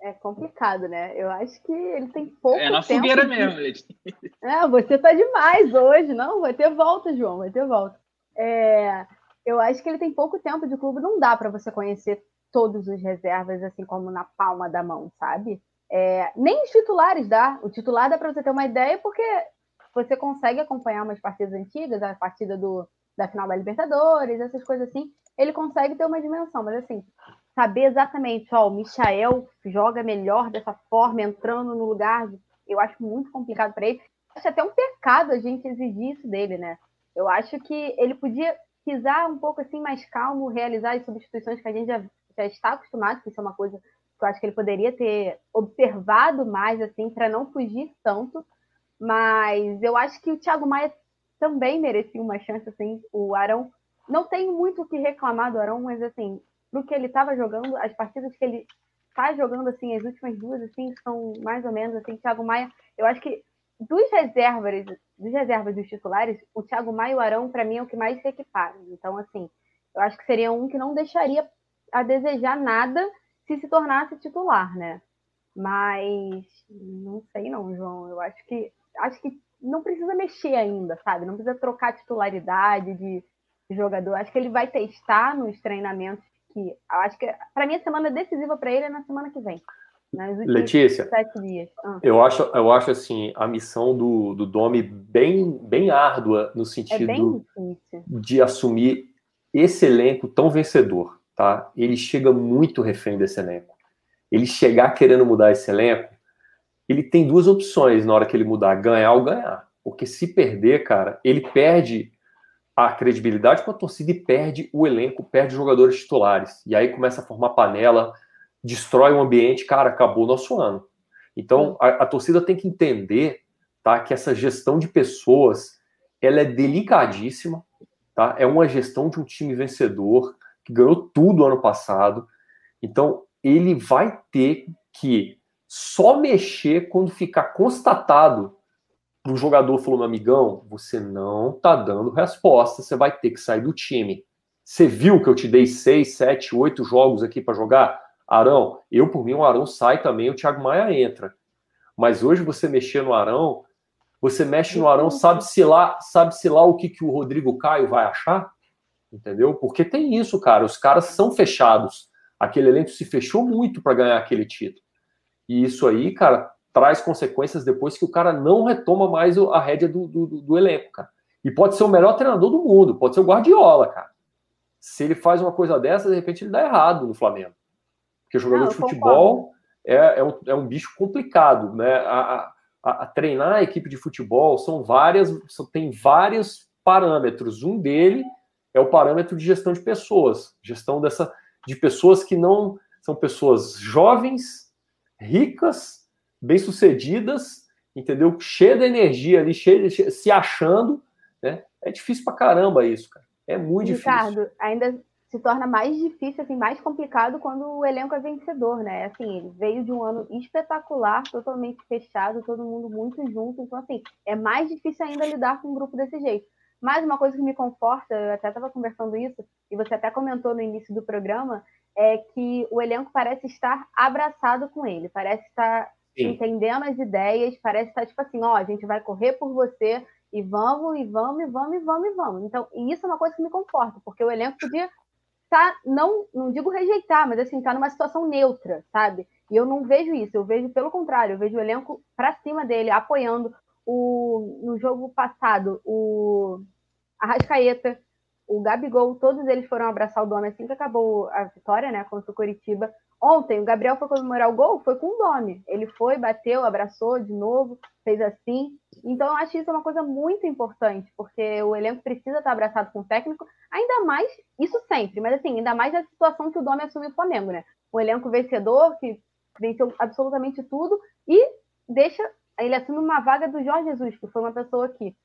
é complicado, né? Eu acho que ele tem pouco tempo. É na fogueira de... mesmo, Letícia. *laughs* É, você tá demais hoje. Não, vai ter volta, João, vai ter volta. É, eu acho que ele tem pouco tempo de clube, não dá para você conhecer todos os reservas assim como na palma da mão, sabe? É, nem os titulares dá. O titular dá para você ter uma ideia porque você consegue acompanhar umas partidas antigas, a partida do, da final da Libertadores, essas coisas assim. Ele consegue ter uma dimensão, mas assim, saber exatamente, ó, o Michael joga melhor dessa forma, entrando no lugar, eu acho muito complicado para ele. Acho até um pecado a gente exigir isso dele, né? Eu acho que ele podia pisar um pouco assim mais calmo, realizar as substituições que a gente já, já está acostumado, que isso é uma coisa eu acho que ele poderia ter observado mais, assim, para não fugir tanto. Mas eu acho que o Thiago Maia também merecia uma chance, assim. O Arão, não tenho muito o que reclamar do Arão, mas assim, pro que ele estava jogando, as partidas que ele tá jogando, assim, as últimas duas, assim, são mais ou menos, assim, Thiago Maia, eu acho que dos reservas, dos reservas dos titulares, o Thiago Maia e o Arão, para mim, é o que mais se equipara. Então, assim, eu acho que seria um que não deixaria a desejar nada se se tornasse titular, né? Mas não sei não, João. Eu acho que acho que não precisa mexer ainda, sabe? Não precisa trocar titularidade de jogador. Acho que ele vai testar nos treinamentos que acho que para mim a semana decisiva para ele é na semana que vem. Letícia, ah. eu acho, eu acho assim a missão do, do Domi bem, bem árdua no sentido é de assumir esse elenco tão vencedor, tá? Ele chega muito refém desse elenco. Ele chegar querendo mudar esse elenco, ele tem duas opções na hora que ele mudar, ganhar ou ganhar. Porque se perder, cara, ele perde a credibilidade com a torcida e perde o elenco, perde jogadores titulares. E aí começa a formar panela, destrói o ambiente, cara, acabou o nosso ano. Então, a, a, torcida tem que entender, tá, que essa gestão de pessoas, ela é delicadíssima, tá? É uma gestão de um time vencedor que ganhou tudo ano passado. Então, ele vai ter que só mexer quando ficar constatado o jogador falou, meu amigão, você não tá dando resposta, você vai ter que sair do time. Você viu que eu te dei seis, sete, oito jogos aqui para jogar? Arão, eu por mim o Arão sai também, o Thiago Maia entra. Mas hoje você mexer no Arão, você mexe no Arão, sabe-se lá, sabe-se lá o que, que o Rodrigo Caio vai achar? Entendeu? Porque tem isso, cara. Os caras são fechados. Aquele elenco se fechou muito para ganhar aquele título. E isso aí, cara, traz consequências depois que o cara não retoma mais a rédea do, do, do elenco, cara. E pode ser o melhor treinador do mundo, pode ser o Guardiola, cara. Se ele faz uma coisa dessa, de repente ele dá errado no Flamengo. Porque jogador Não, de futebol é, é, um, é um bicho complicado, né? A, a, a, treinar a equipe de futebol são várias, tem vários parâmetros. Um dele é o parâmetro de gestão de pessoas, gestão dessa de pessoas que não são pessoas jovens, ricas, bem-sucedidas, entendeu? Cheia de energia ali, cheia, de, se achando, né? É difícil pra caramba isso, cara. É muito Ricardo, difícil. Ricardo, ainda se torna mais difícil, assim, mais complicado quando o elenco é vencedor, né? Assim, ele veio de um ano espetacular, totalmente fechado, todo mundo muito junto, então assim, é mais difícil ainda lidar com um grupo desse jeito. Mas uma coisa que me conforta, eu até estava conversando isso, e você até comentou no início do programa, é que o elenco parece estar abraçado com ele, parece estar Sim. entendendo as ideias, parece estar tipo assim, ó, a gente vai correr por você, e vamos, e vamos, e vamos, e vamos, e vamos. Então, e isso é uma coisa que me conforta, porque o elenco podia tá, não, não digo rejeitar, mas assim, tá numa situação neutra, sabe? E eu não vejo isso, eu vejo pelo contrário, eu vejo o elenco para cima dele, apoiando. O, no jogo passado, o Arrascaeta, o Gabigol, todos eles foram abraçar o Dome assim que acabou a vitória, né, contra o Curitiba. Ontem, o Gabriel foi comemorar o gol, foi com o Dome. Ele foi, bateu, abraçou de novo, fez assim. Então, eu acho isso uma coisa muito importante, porque o elenco precisa estar abraçado com o técnico, ainda mais, isso sempre, mas assim, ainda mais a situação que o Dome assumiu o Flamengo, né? Um elenco vencedor, que venceu absolutamente tudo, e deixa, ele assume uma vaga do Jorge Jesus, que foi uma pessoa que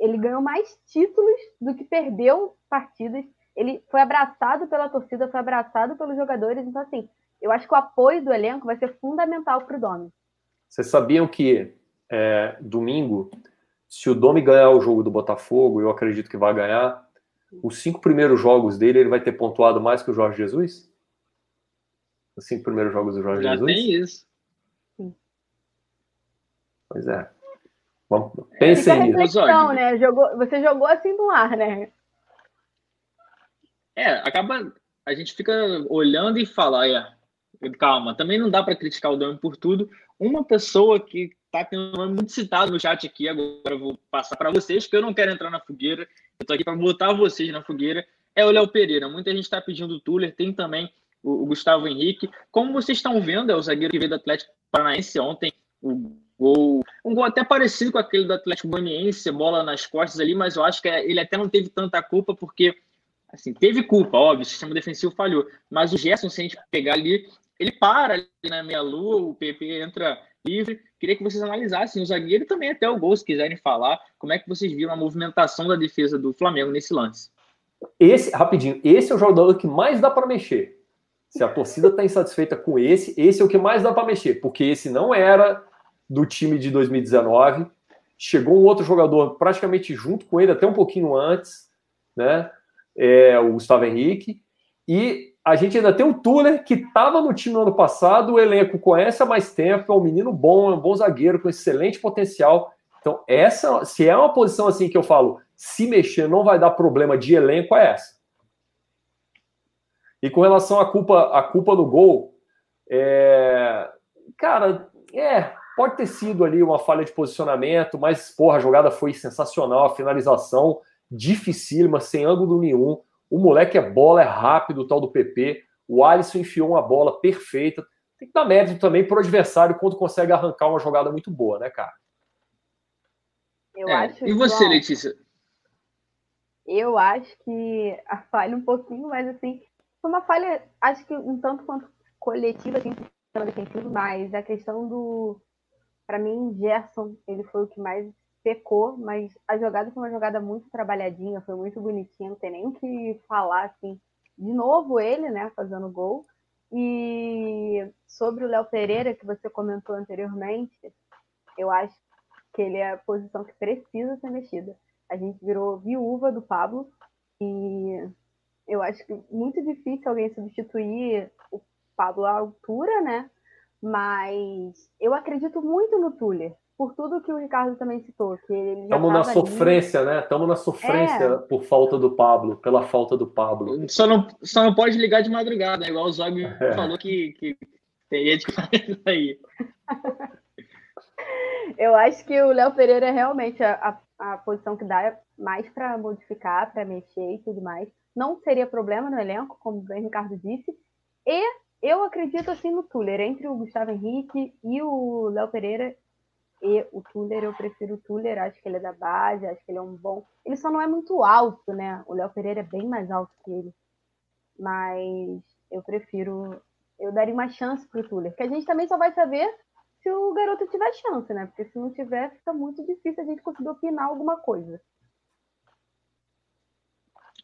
ele ganhou mais títulos do que perdeu partidas. Ele foi abraçado pela torcida, foi abraçado pelos jogadores. Então, assim, eu acho que o apoio do elenco vai ser fundamental para o Domi. Vocês sabiam que é, domingo, se o Domi ganhar o jogo do Botafogo, eu acredito que vai ganhar, os cinco primeiros jogos dele, ele vai ter pontuado mais que o Jorge Jesus? Os cinco primeiros jogos do Jorge Já Jesus? Já tem isso. Pois é. Vamos, pensem nisso. Né? Jogou, você jogou assim no ar, né? É, acaba. A gente fica olhando e fala, é, calma, também não dá para criticar o Dami por tudo. Uma pessoa que está tendo muito citado no chat aqui, agora eu vou passar para vocês, que eu não quero entrar na fogueira, eu estou aqui para botar vocês na fogueira, é o Léo Pereira. Muita gente está pedindo o Tuller, tem também o, o, Gustavo Henrique. Como vocês estão vendo, é o zagueiro que veio do Atlético Paranaense ontem, o gol, um gol até parecido com aquele do Atlético Goianiense, bola nas costas ali, mas eu acho que é, ele até não teve tanta culpa porque assim, teve culpa, óbvio, o sistema defensivo falhou, mas o Gerson, se a gente pegar ali, ele para ali na meia-lua, o PP entra livre. Queria que vocês analisassem o zagueiro e também até o gol, se quiserem falar, como é que vocês viram a movimentação da defesa do Flamengo nesse lance. Esse, rapidinho, esse é o jogador que mais dá para mexer. Se a torcida está insatisfeita com esse, esse é o que mais dá para mexer, porque esse não era do time de 2019. Chegou um outro jogador praticamente junto com ele, até um pouquinho antes, né? É, o Gustavo Henrique. E a gente ainda tem o Tuller, que estava no time no ano passado, o elenco conhece há mais tempo, é um menino bom, é um bom zagueiro, com excelente potencial. Então, essa, se é uma posição assim que eu falo, se mexer não vai dar problema de elenco, é essa. E com relação à culpa, à culpa no gol, é... cara, é, pode ter sido ali uma falha de posicionamento, mas, porra, a jogada foi sensacional, a finalização dificílima, sem ângulo nenhum. O moleque é bola, é rápido, o tal do PP. O Alisson enfiou uma bola perfeita. Tem que dar mérito também para o adversário quando consegue arrancar uma jogada muito boa, né, cara? Eu é, acho e você, Letícia? Eu acho que a falha um pouquinho, mas assim, foi uma falha, acho que um tanto quanto coletiva, assim, defensivo, mas a questão do. Para mim, Gerson, ele foi o que mais pecou, mas a jogada foi uma jogada muito trabalhadinha, foi muito bonitinha, não tem nem o que falar, assim. De novo ele, né, fazendo gol. E sobre o Léo Pereira, que você comentou anteriormente, eu acho que ele é a posição que precisa ser mexida. A gente virou viúva do Pablo e eu acho que muito difícil alguém substituir o Pablo à altura, né? Mas eu acredito muito no Tuller, por tudo que o Ricardo também citou. que ele Estamos na sofrência, ali. né? Estamos na sofrência é. por falta do Pablo, pela falta do Pablo. Só não, só não pode ligar de madrugada, igual o Zog é. falou que, que tem gente que *laughs* faz isso aí. *laughs* eu acho que o Léo Pereira é realmente a, a, a posição que dá mais para modificar, para mexer e tudo mais não seria problema no elenco, como o Ricardo disse. E eu acredito assim no Tuller, entre o Gustavo Henrique e o Léo Pereira. E o Tuller, eu prefiro o Tuller, acho que ele é da base, acho que ele é um bom. Ele só não é muito alto, né? O Léo Pereira é bem mais alto que ele. Mas eu prefiro. Eu daria uma chance pro Tuller, que a gente também só vai saber se o garoto tiver chance, né? Porque se não tiver, fica muito difícil a gente conseguir opinar alguma coisa.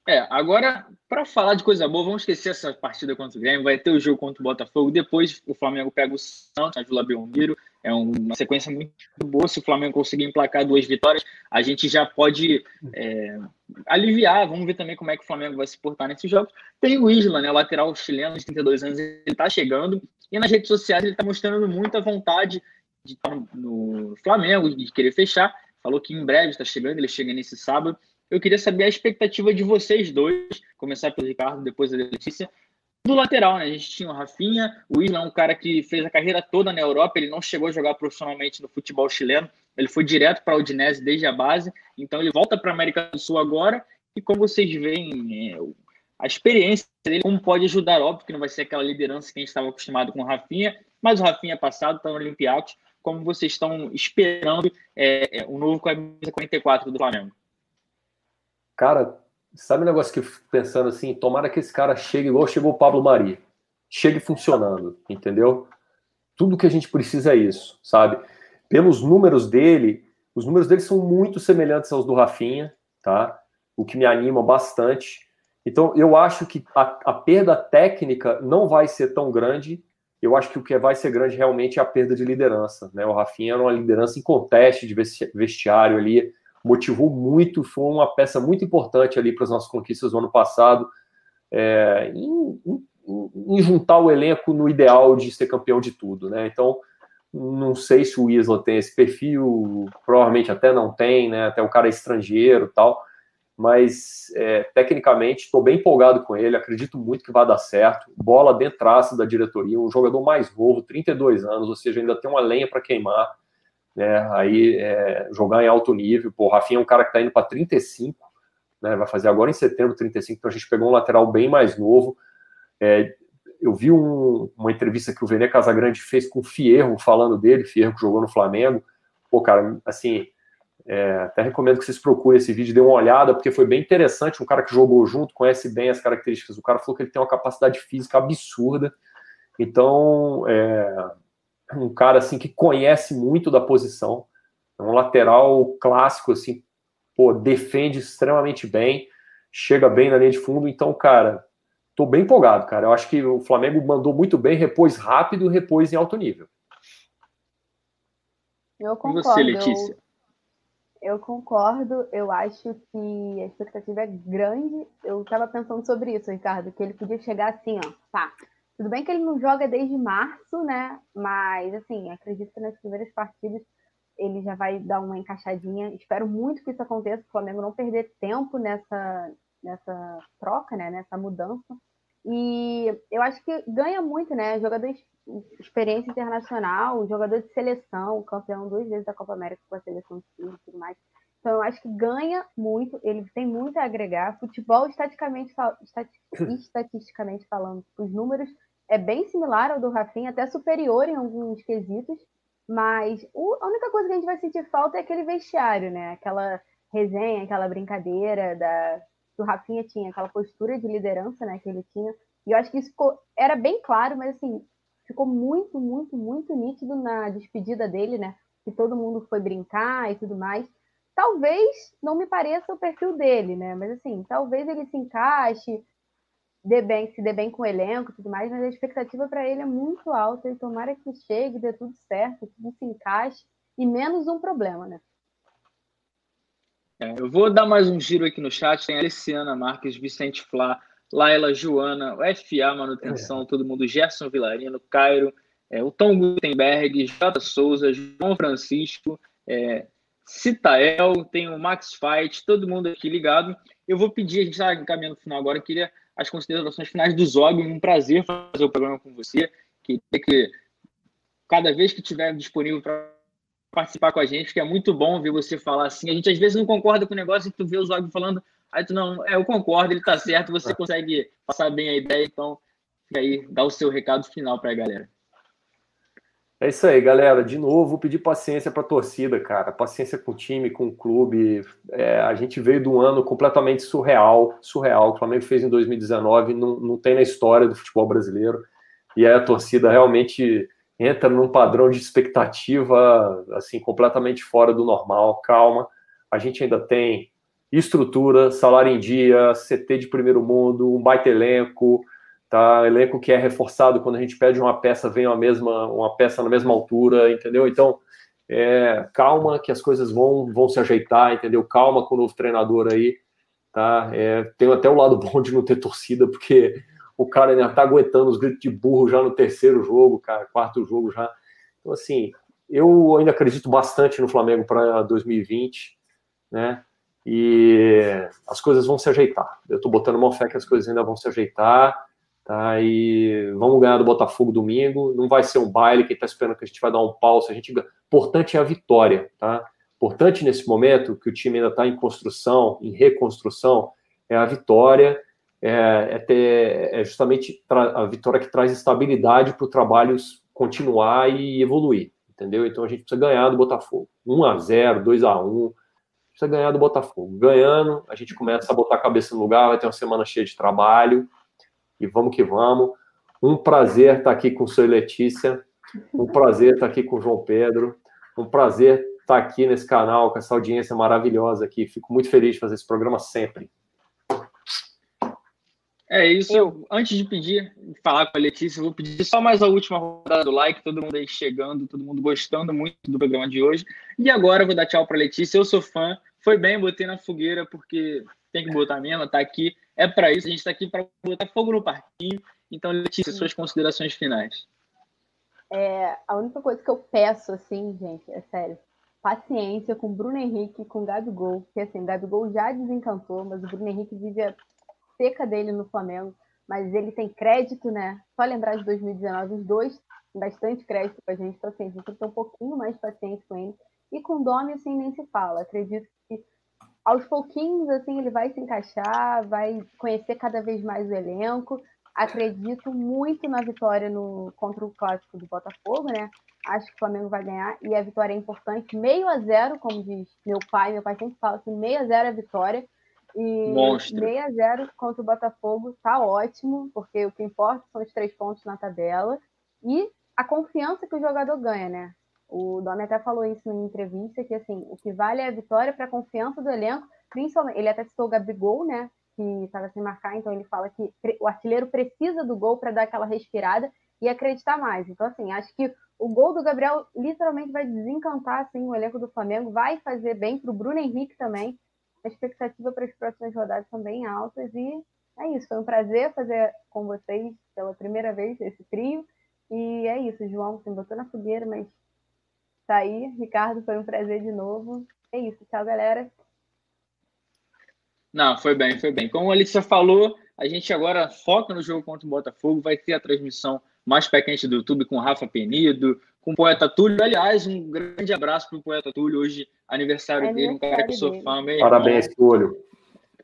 É, agora, para falar de coisa boa, vamos esquecer essa partida contra o Grêmio. Vai ter o jogo contra o Botafogo. Depois o Flamengo pega o Santos, a Vila Belmiro. É uma sequência muito boa. Se o Flamengo conseguir emplacar duas vitórias, a gente já pode é, aliviar. Vamos ver também como é que o Flamengo vai se portar nesses jogos. Tem o Isla, né, lateral chileno de 32 anos, ele está chegando. E nas redes sociais ele está mostrando muita vontade de estar no Flamengo, de querer fechar. Falou que em breve está chegando, ele chega nesse sábado. Eu queria saber a expectativa de vocês dois, começar pelo Ricardo, depois a Letícia, do lateral, né? A gente tinha o Rafinha, o Isla é um cara que fez a carreira toda na Europa, ele não chegou a jogar profissionalmente no futebol chileno, ele foi direto para a Udinese desde a base, então ele volta para a América do Sul agora, e como vocês veem, é, a experiência dele, como pode ajudar, óbvio que não vai ser aquela liderança que a gente estava acostumado com o Rafinha, mas o Rafinha é passado, está no Olympiacos, como vocês estão esperando é, é, o novo camisa 44 do Flamengo? Cara, sabe um negócio que eu fico pensando assim? Tomara que esse cara chegue igual chegou o Pablo Mari. Chegue funcionando, entendeu? Tudo que a gente precisa é isso, sabe? Pelos números dele, os números dele são muito semelhantes aos do Rafinha, tá? O que me anima bastante. Então, eu acho que a, a perda técnica não vai ser tão grande. Eu acho que o que vai ser grande realmente é a perda de liderança. Né? O Rafinha era uma liderança em conteste de vestiário ali motivou muito, foi uma peça muito importante ali para as nossas conquistas do ano passado, é, em, em, em, juntar o elenco no ideal de ser campeão de tudo, né? Então, não sei se o Isla tem esse perfil, provavelmente até não tem, né? Até o cara é estrangeiro tal, mas é, tecnicamente estou bem empolgado com ele, acredito muito que vai dar certo. Bola dentro da diretoria, um jogador mais novo, 32 anos, ou seja, ainda tem uma lenha para queimar né? Aí é, jogar em alto nível. Pô, o Rafinha é um cara que está indo para 35, né? Vai fazer agora em setembro 35, então a gente pegou um lateral bem mais novo. É, eu vi um, uma entrevista que o Vene Casagrande fez com o Fierro, falando dele, Fierro que jogou no Flamengo. Pô, cara, assim, é, até recomendo que vocês procurem esse vídeo, dê uma olhada, porque foi bem interessante. Um cara que jogou junto, conhece bem as características. O cara falou que ele tem uma capacidade física absurda. Então, é, um cara assim que conhece muito da posição, é um lateral clássico assim, pô, defende extremamente bem, chega bem na linha de fundo, então, cara, tô bem empolgado, cara. Eu acho que o Flamengo mandou muito bem, repôs rápido, repôs em alto nível. Eu concordo. E você, Letícia? Eu, eu, concordo. Eu acho que a expectativa é grande. Eu estava pensando sobre isso, Ricardo, que ele podia chegar assim, ó, pá. Tudo bem que ele não joga desde março, né? Mas, assim, acredito que nas primeiras partidas ele já vai dar uma encaixadinha. Espero muito que isso aconteça, o Flamengo não perder tempo nessa, nessa troca, né? Nessa mudança. E eu acho que ganha muito, né? Jogador de experiência internacional, jogador de seleção, campeão duas vezes da Copa América com a seleção e tudo mais. Então eu acho que ganha muito, ele tem muito a agregar. Futebol, estatisticamente, *laughs* estatisticamente falando, os números é bem similar ao do Rafinha, até superior em alguns quesitos, mas a única coisa que a gente vai sentir falta é aquele vestiário, né? Aquela resenha, aquela brincadeira da, que o Rafinha tinha, aquela postura de liderança né, que ele tinha. E eu acho que isso ficou, era bem claro, mas assim, ficou muito, muito, muito nítido na despedida dele, né? Que todo mundo foi brincar e tudo mais. Talvez não me pareça o perfil dele, né? Mas assim, talvez ele se encaixe, dê bem, se dê bem com o elenco e tudo mais, mas a expectativa para ele é muito alta e tomara que chegue, dê tudo certo, tudo se encaixe e menos um problema, né? É, eu vou dar mais um giro aqui no chat. Tem a Aliciana Marques, Vicente Flá, Laila Joana, o FA Manutenção, é. todo mundo, Gerson Vilarino, Cairo, é, o Tom Gutenberg, Jota Souza, João Francisco, é, Citael, tem o Max Fight, todo mundo aqui ligado. Eu vou pedir, a gente está encaminhando o final agora, queria as considerações finais do Zog. Um prazer fazer o programa com você. Queria que cada vez que tiver disponível para participar com a gente, que é muito bom ver você falar assim. A gente às vezes não concorda com o negócio e tu vê o Zog falando, aí tu não, é, eu concordo, ele tá certo, você consegue passar bem a ideia, então fica aí, dá o seu recado final para a galera. É isso aí, galera. De novo, pedir paciência para a torcida, cara. Paciência com o time, com o clube. É, a gente veio de um ano completamente surreal, surreal. O Flamengo fez em 2019, não, não tem na história do futebol brasileiro. E aí a torcida realmente entra num padrão de expectativa assim completamente fora do normal. Calma, a gente ainda tem estrutura, salário em dia, CT de primeiro mundo, um baita elenco, tá? Elenco que é reforçado quando a gente pede uma peça, vem a mesma uma peça na mesma altura, entendeu? Então, é, calma que as coisas vão vão se ajeitar, entendeu? Calma com o novo treinador aí, tá? É, tem até o lado *laughs* bom de não ter torcida, porque o cara ainda tá aguentando os gritos de burro já no terceiro jogo, cara, quarto jogo já. Então, assim, eu ainda acredito bastante no Flamengo para 2020, né? E as coisas vão se ajeitar. Eu tô botando uma fé que as coisas ainda vão se ajeitar, tá? E vamos ganhar do Botafogo domingo. Não vai ser um baile, quem tá esperando que a gente vai dar um pau, a gente importante é a vitória, tá? Importante nesse momento que o time ainda está em construção, em reconstrução, é a vitória é, é, ter, é justamente a vitória que traz estabilidade para o trabalho continuar e evoluir, entendeu? Então a gente precisa ganhar do Botafogo. 1 a 0 2 a 1 precisa ganhar do Botafogo. Ganhando, a gente começa a botar a cabeça no lugar, vai ter uma semana cheia de trabalho e vamos que vamos. Um prazer estar aqui com o seu Letícia, um prazer estar aqui com o João Pedro, um prazer estar aqui nesse canal com essa audiência maravilhosa aqui. Fico muito feliz de fazer esse programa sempre. É isso. Eu, antes de pedir, falar com a Letícia, vou pedir só mais a última rodada do like, todo mundo aí chegando, todo mundo gostando muito do programa de hoje. E agora eu vou dar tchau para a Letícia. Eu sou fã, foi bem, botei na fogueira porque tem que botar mesmo, tá aqui. É para isso, a gente está aqui para botar fogo no parquinho. Então, Letícia, suas considerações finais. É, a única coisa que eu peço, assim, gente, é sério, paciência com o Bruno Henrique, com o Gabigol, porque assim, o Gabigol já desencantou, mas o Bruno Henrique vive seca dele no Flamengo, mas ele tem crédito, né? Só lembrar de 2019, os dois bastante crédito pra gente, então assim, a gente tem que ter um pouquinho mais de paciência com ele. E com o Domi, assim, nem se fala. Acredito que aos pouquinhos, assim, ele vai se encaixar, vai conhecer cada vez mais o elenco. Acredito muito na vitória no, contra o clássico do Botafogo, né? Acho que o Flamengo vai ganhar e a vitória é importante. Meio a zero, como diz meu pai, meu pai sempre fala assim, meio a zero é a vitória. E Monstro. 6 a 0 contra o Botafogo tá ótimo, porque o que importa são os três pontos na tabela e a confiança que o jogador ganha, né? O Domi até falou isso em entrevista, que assim, o que vale é a vitória para a confiança do elenco, principalmente, ele até citou o Gabigol, né? que estava sem marcar, então ele fala que o artilheiro precisa do gol para dar aquela respirada e acreditar mais. Então, assim, acho que o gol do Gabriel literalmente vai desencantar assim, o elenco do Flamengo, vai fazer bem para o Bruno Henrique também. A expectativa para as próximas rodadas são bem altas e é isso. Foi um prazer fazer com vocês pela primeira vez esse trio. E é isso, João, você botou na fogueira, mas tá aí. Ricardo, foi um prazer de novo. É isso, tchau, galera. Não, foi bem, foi bem. Como a Alicia falou, a gente agora foca no jogo contra o Botafogo, vai ter a transmissão mais pé quente do YouTube com o Rafa Penido, com o Poeta Túlio. Aliás, um grande abraço para o Poeta Túlio, hoje aniversário, é dele, um cara que sou fã mesmo. Parabéns, Túlio.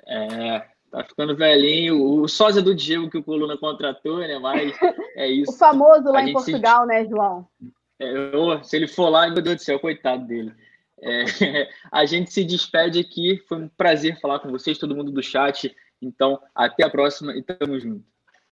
É, tá ficando velhinho. O sósia do Diego que o Coluna contratou, né? Mas *laughs* é isso. o famoso lá a em Portugal, se... né, João? É, se ele for lá, meu Deus do céu, coitado dele. É, *laughs* a gente se despede aqui. Foi um prazer falar com vocês, todo mundo do chat. Então, até a próxima e tamo junto.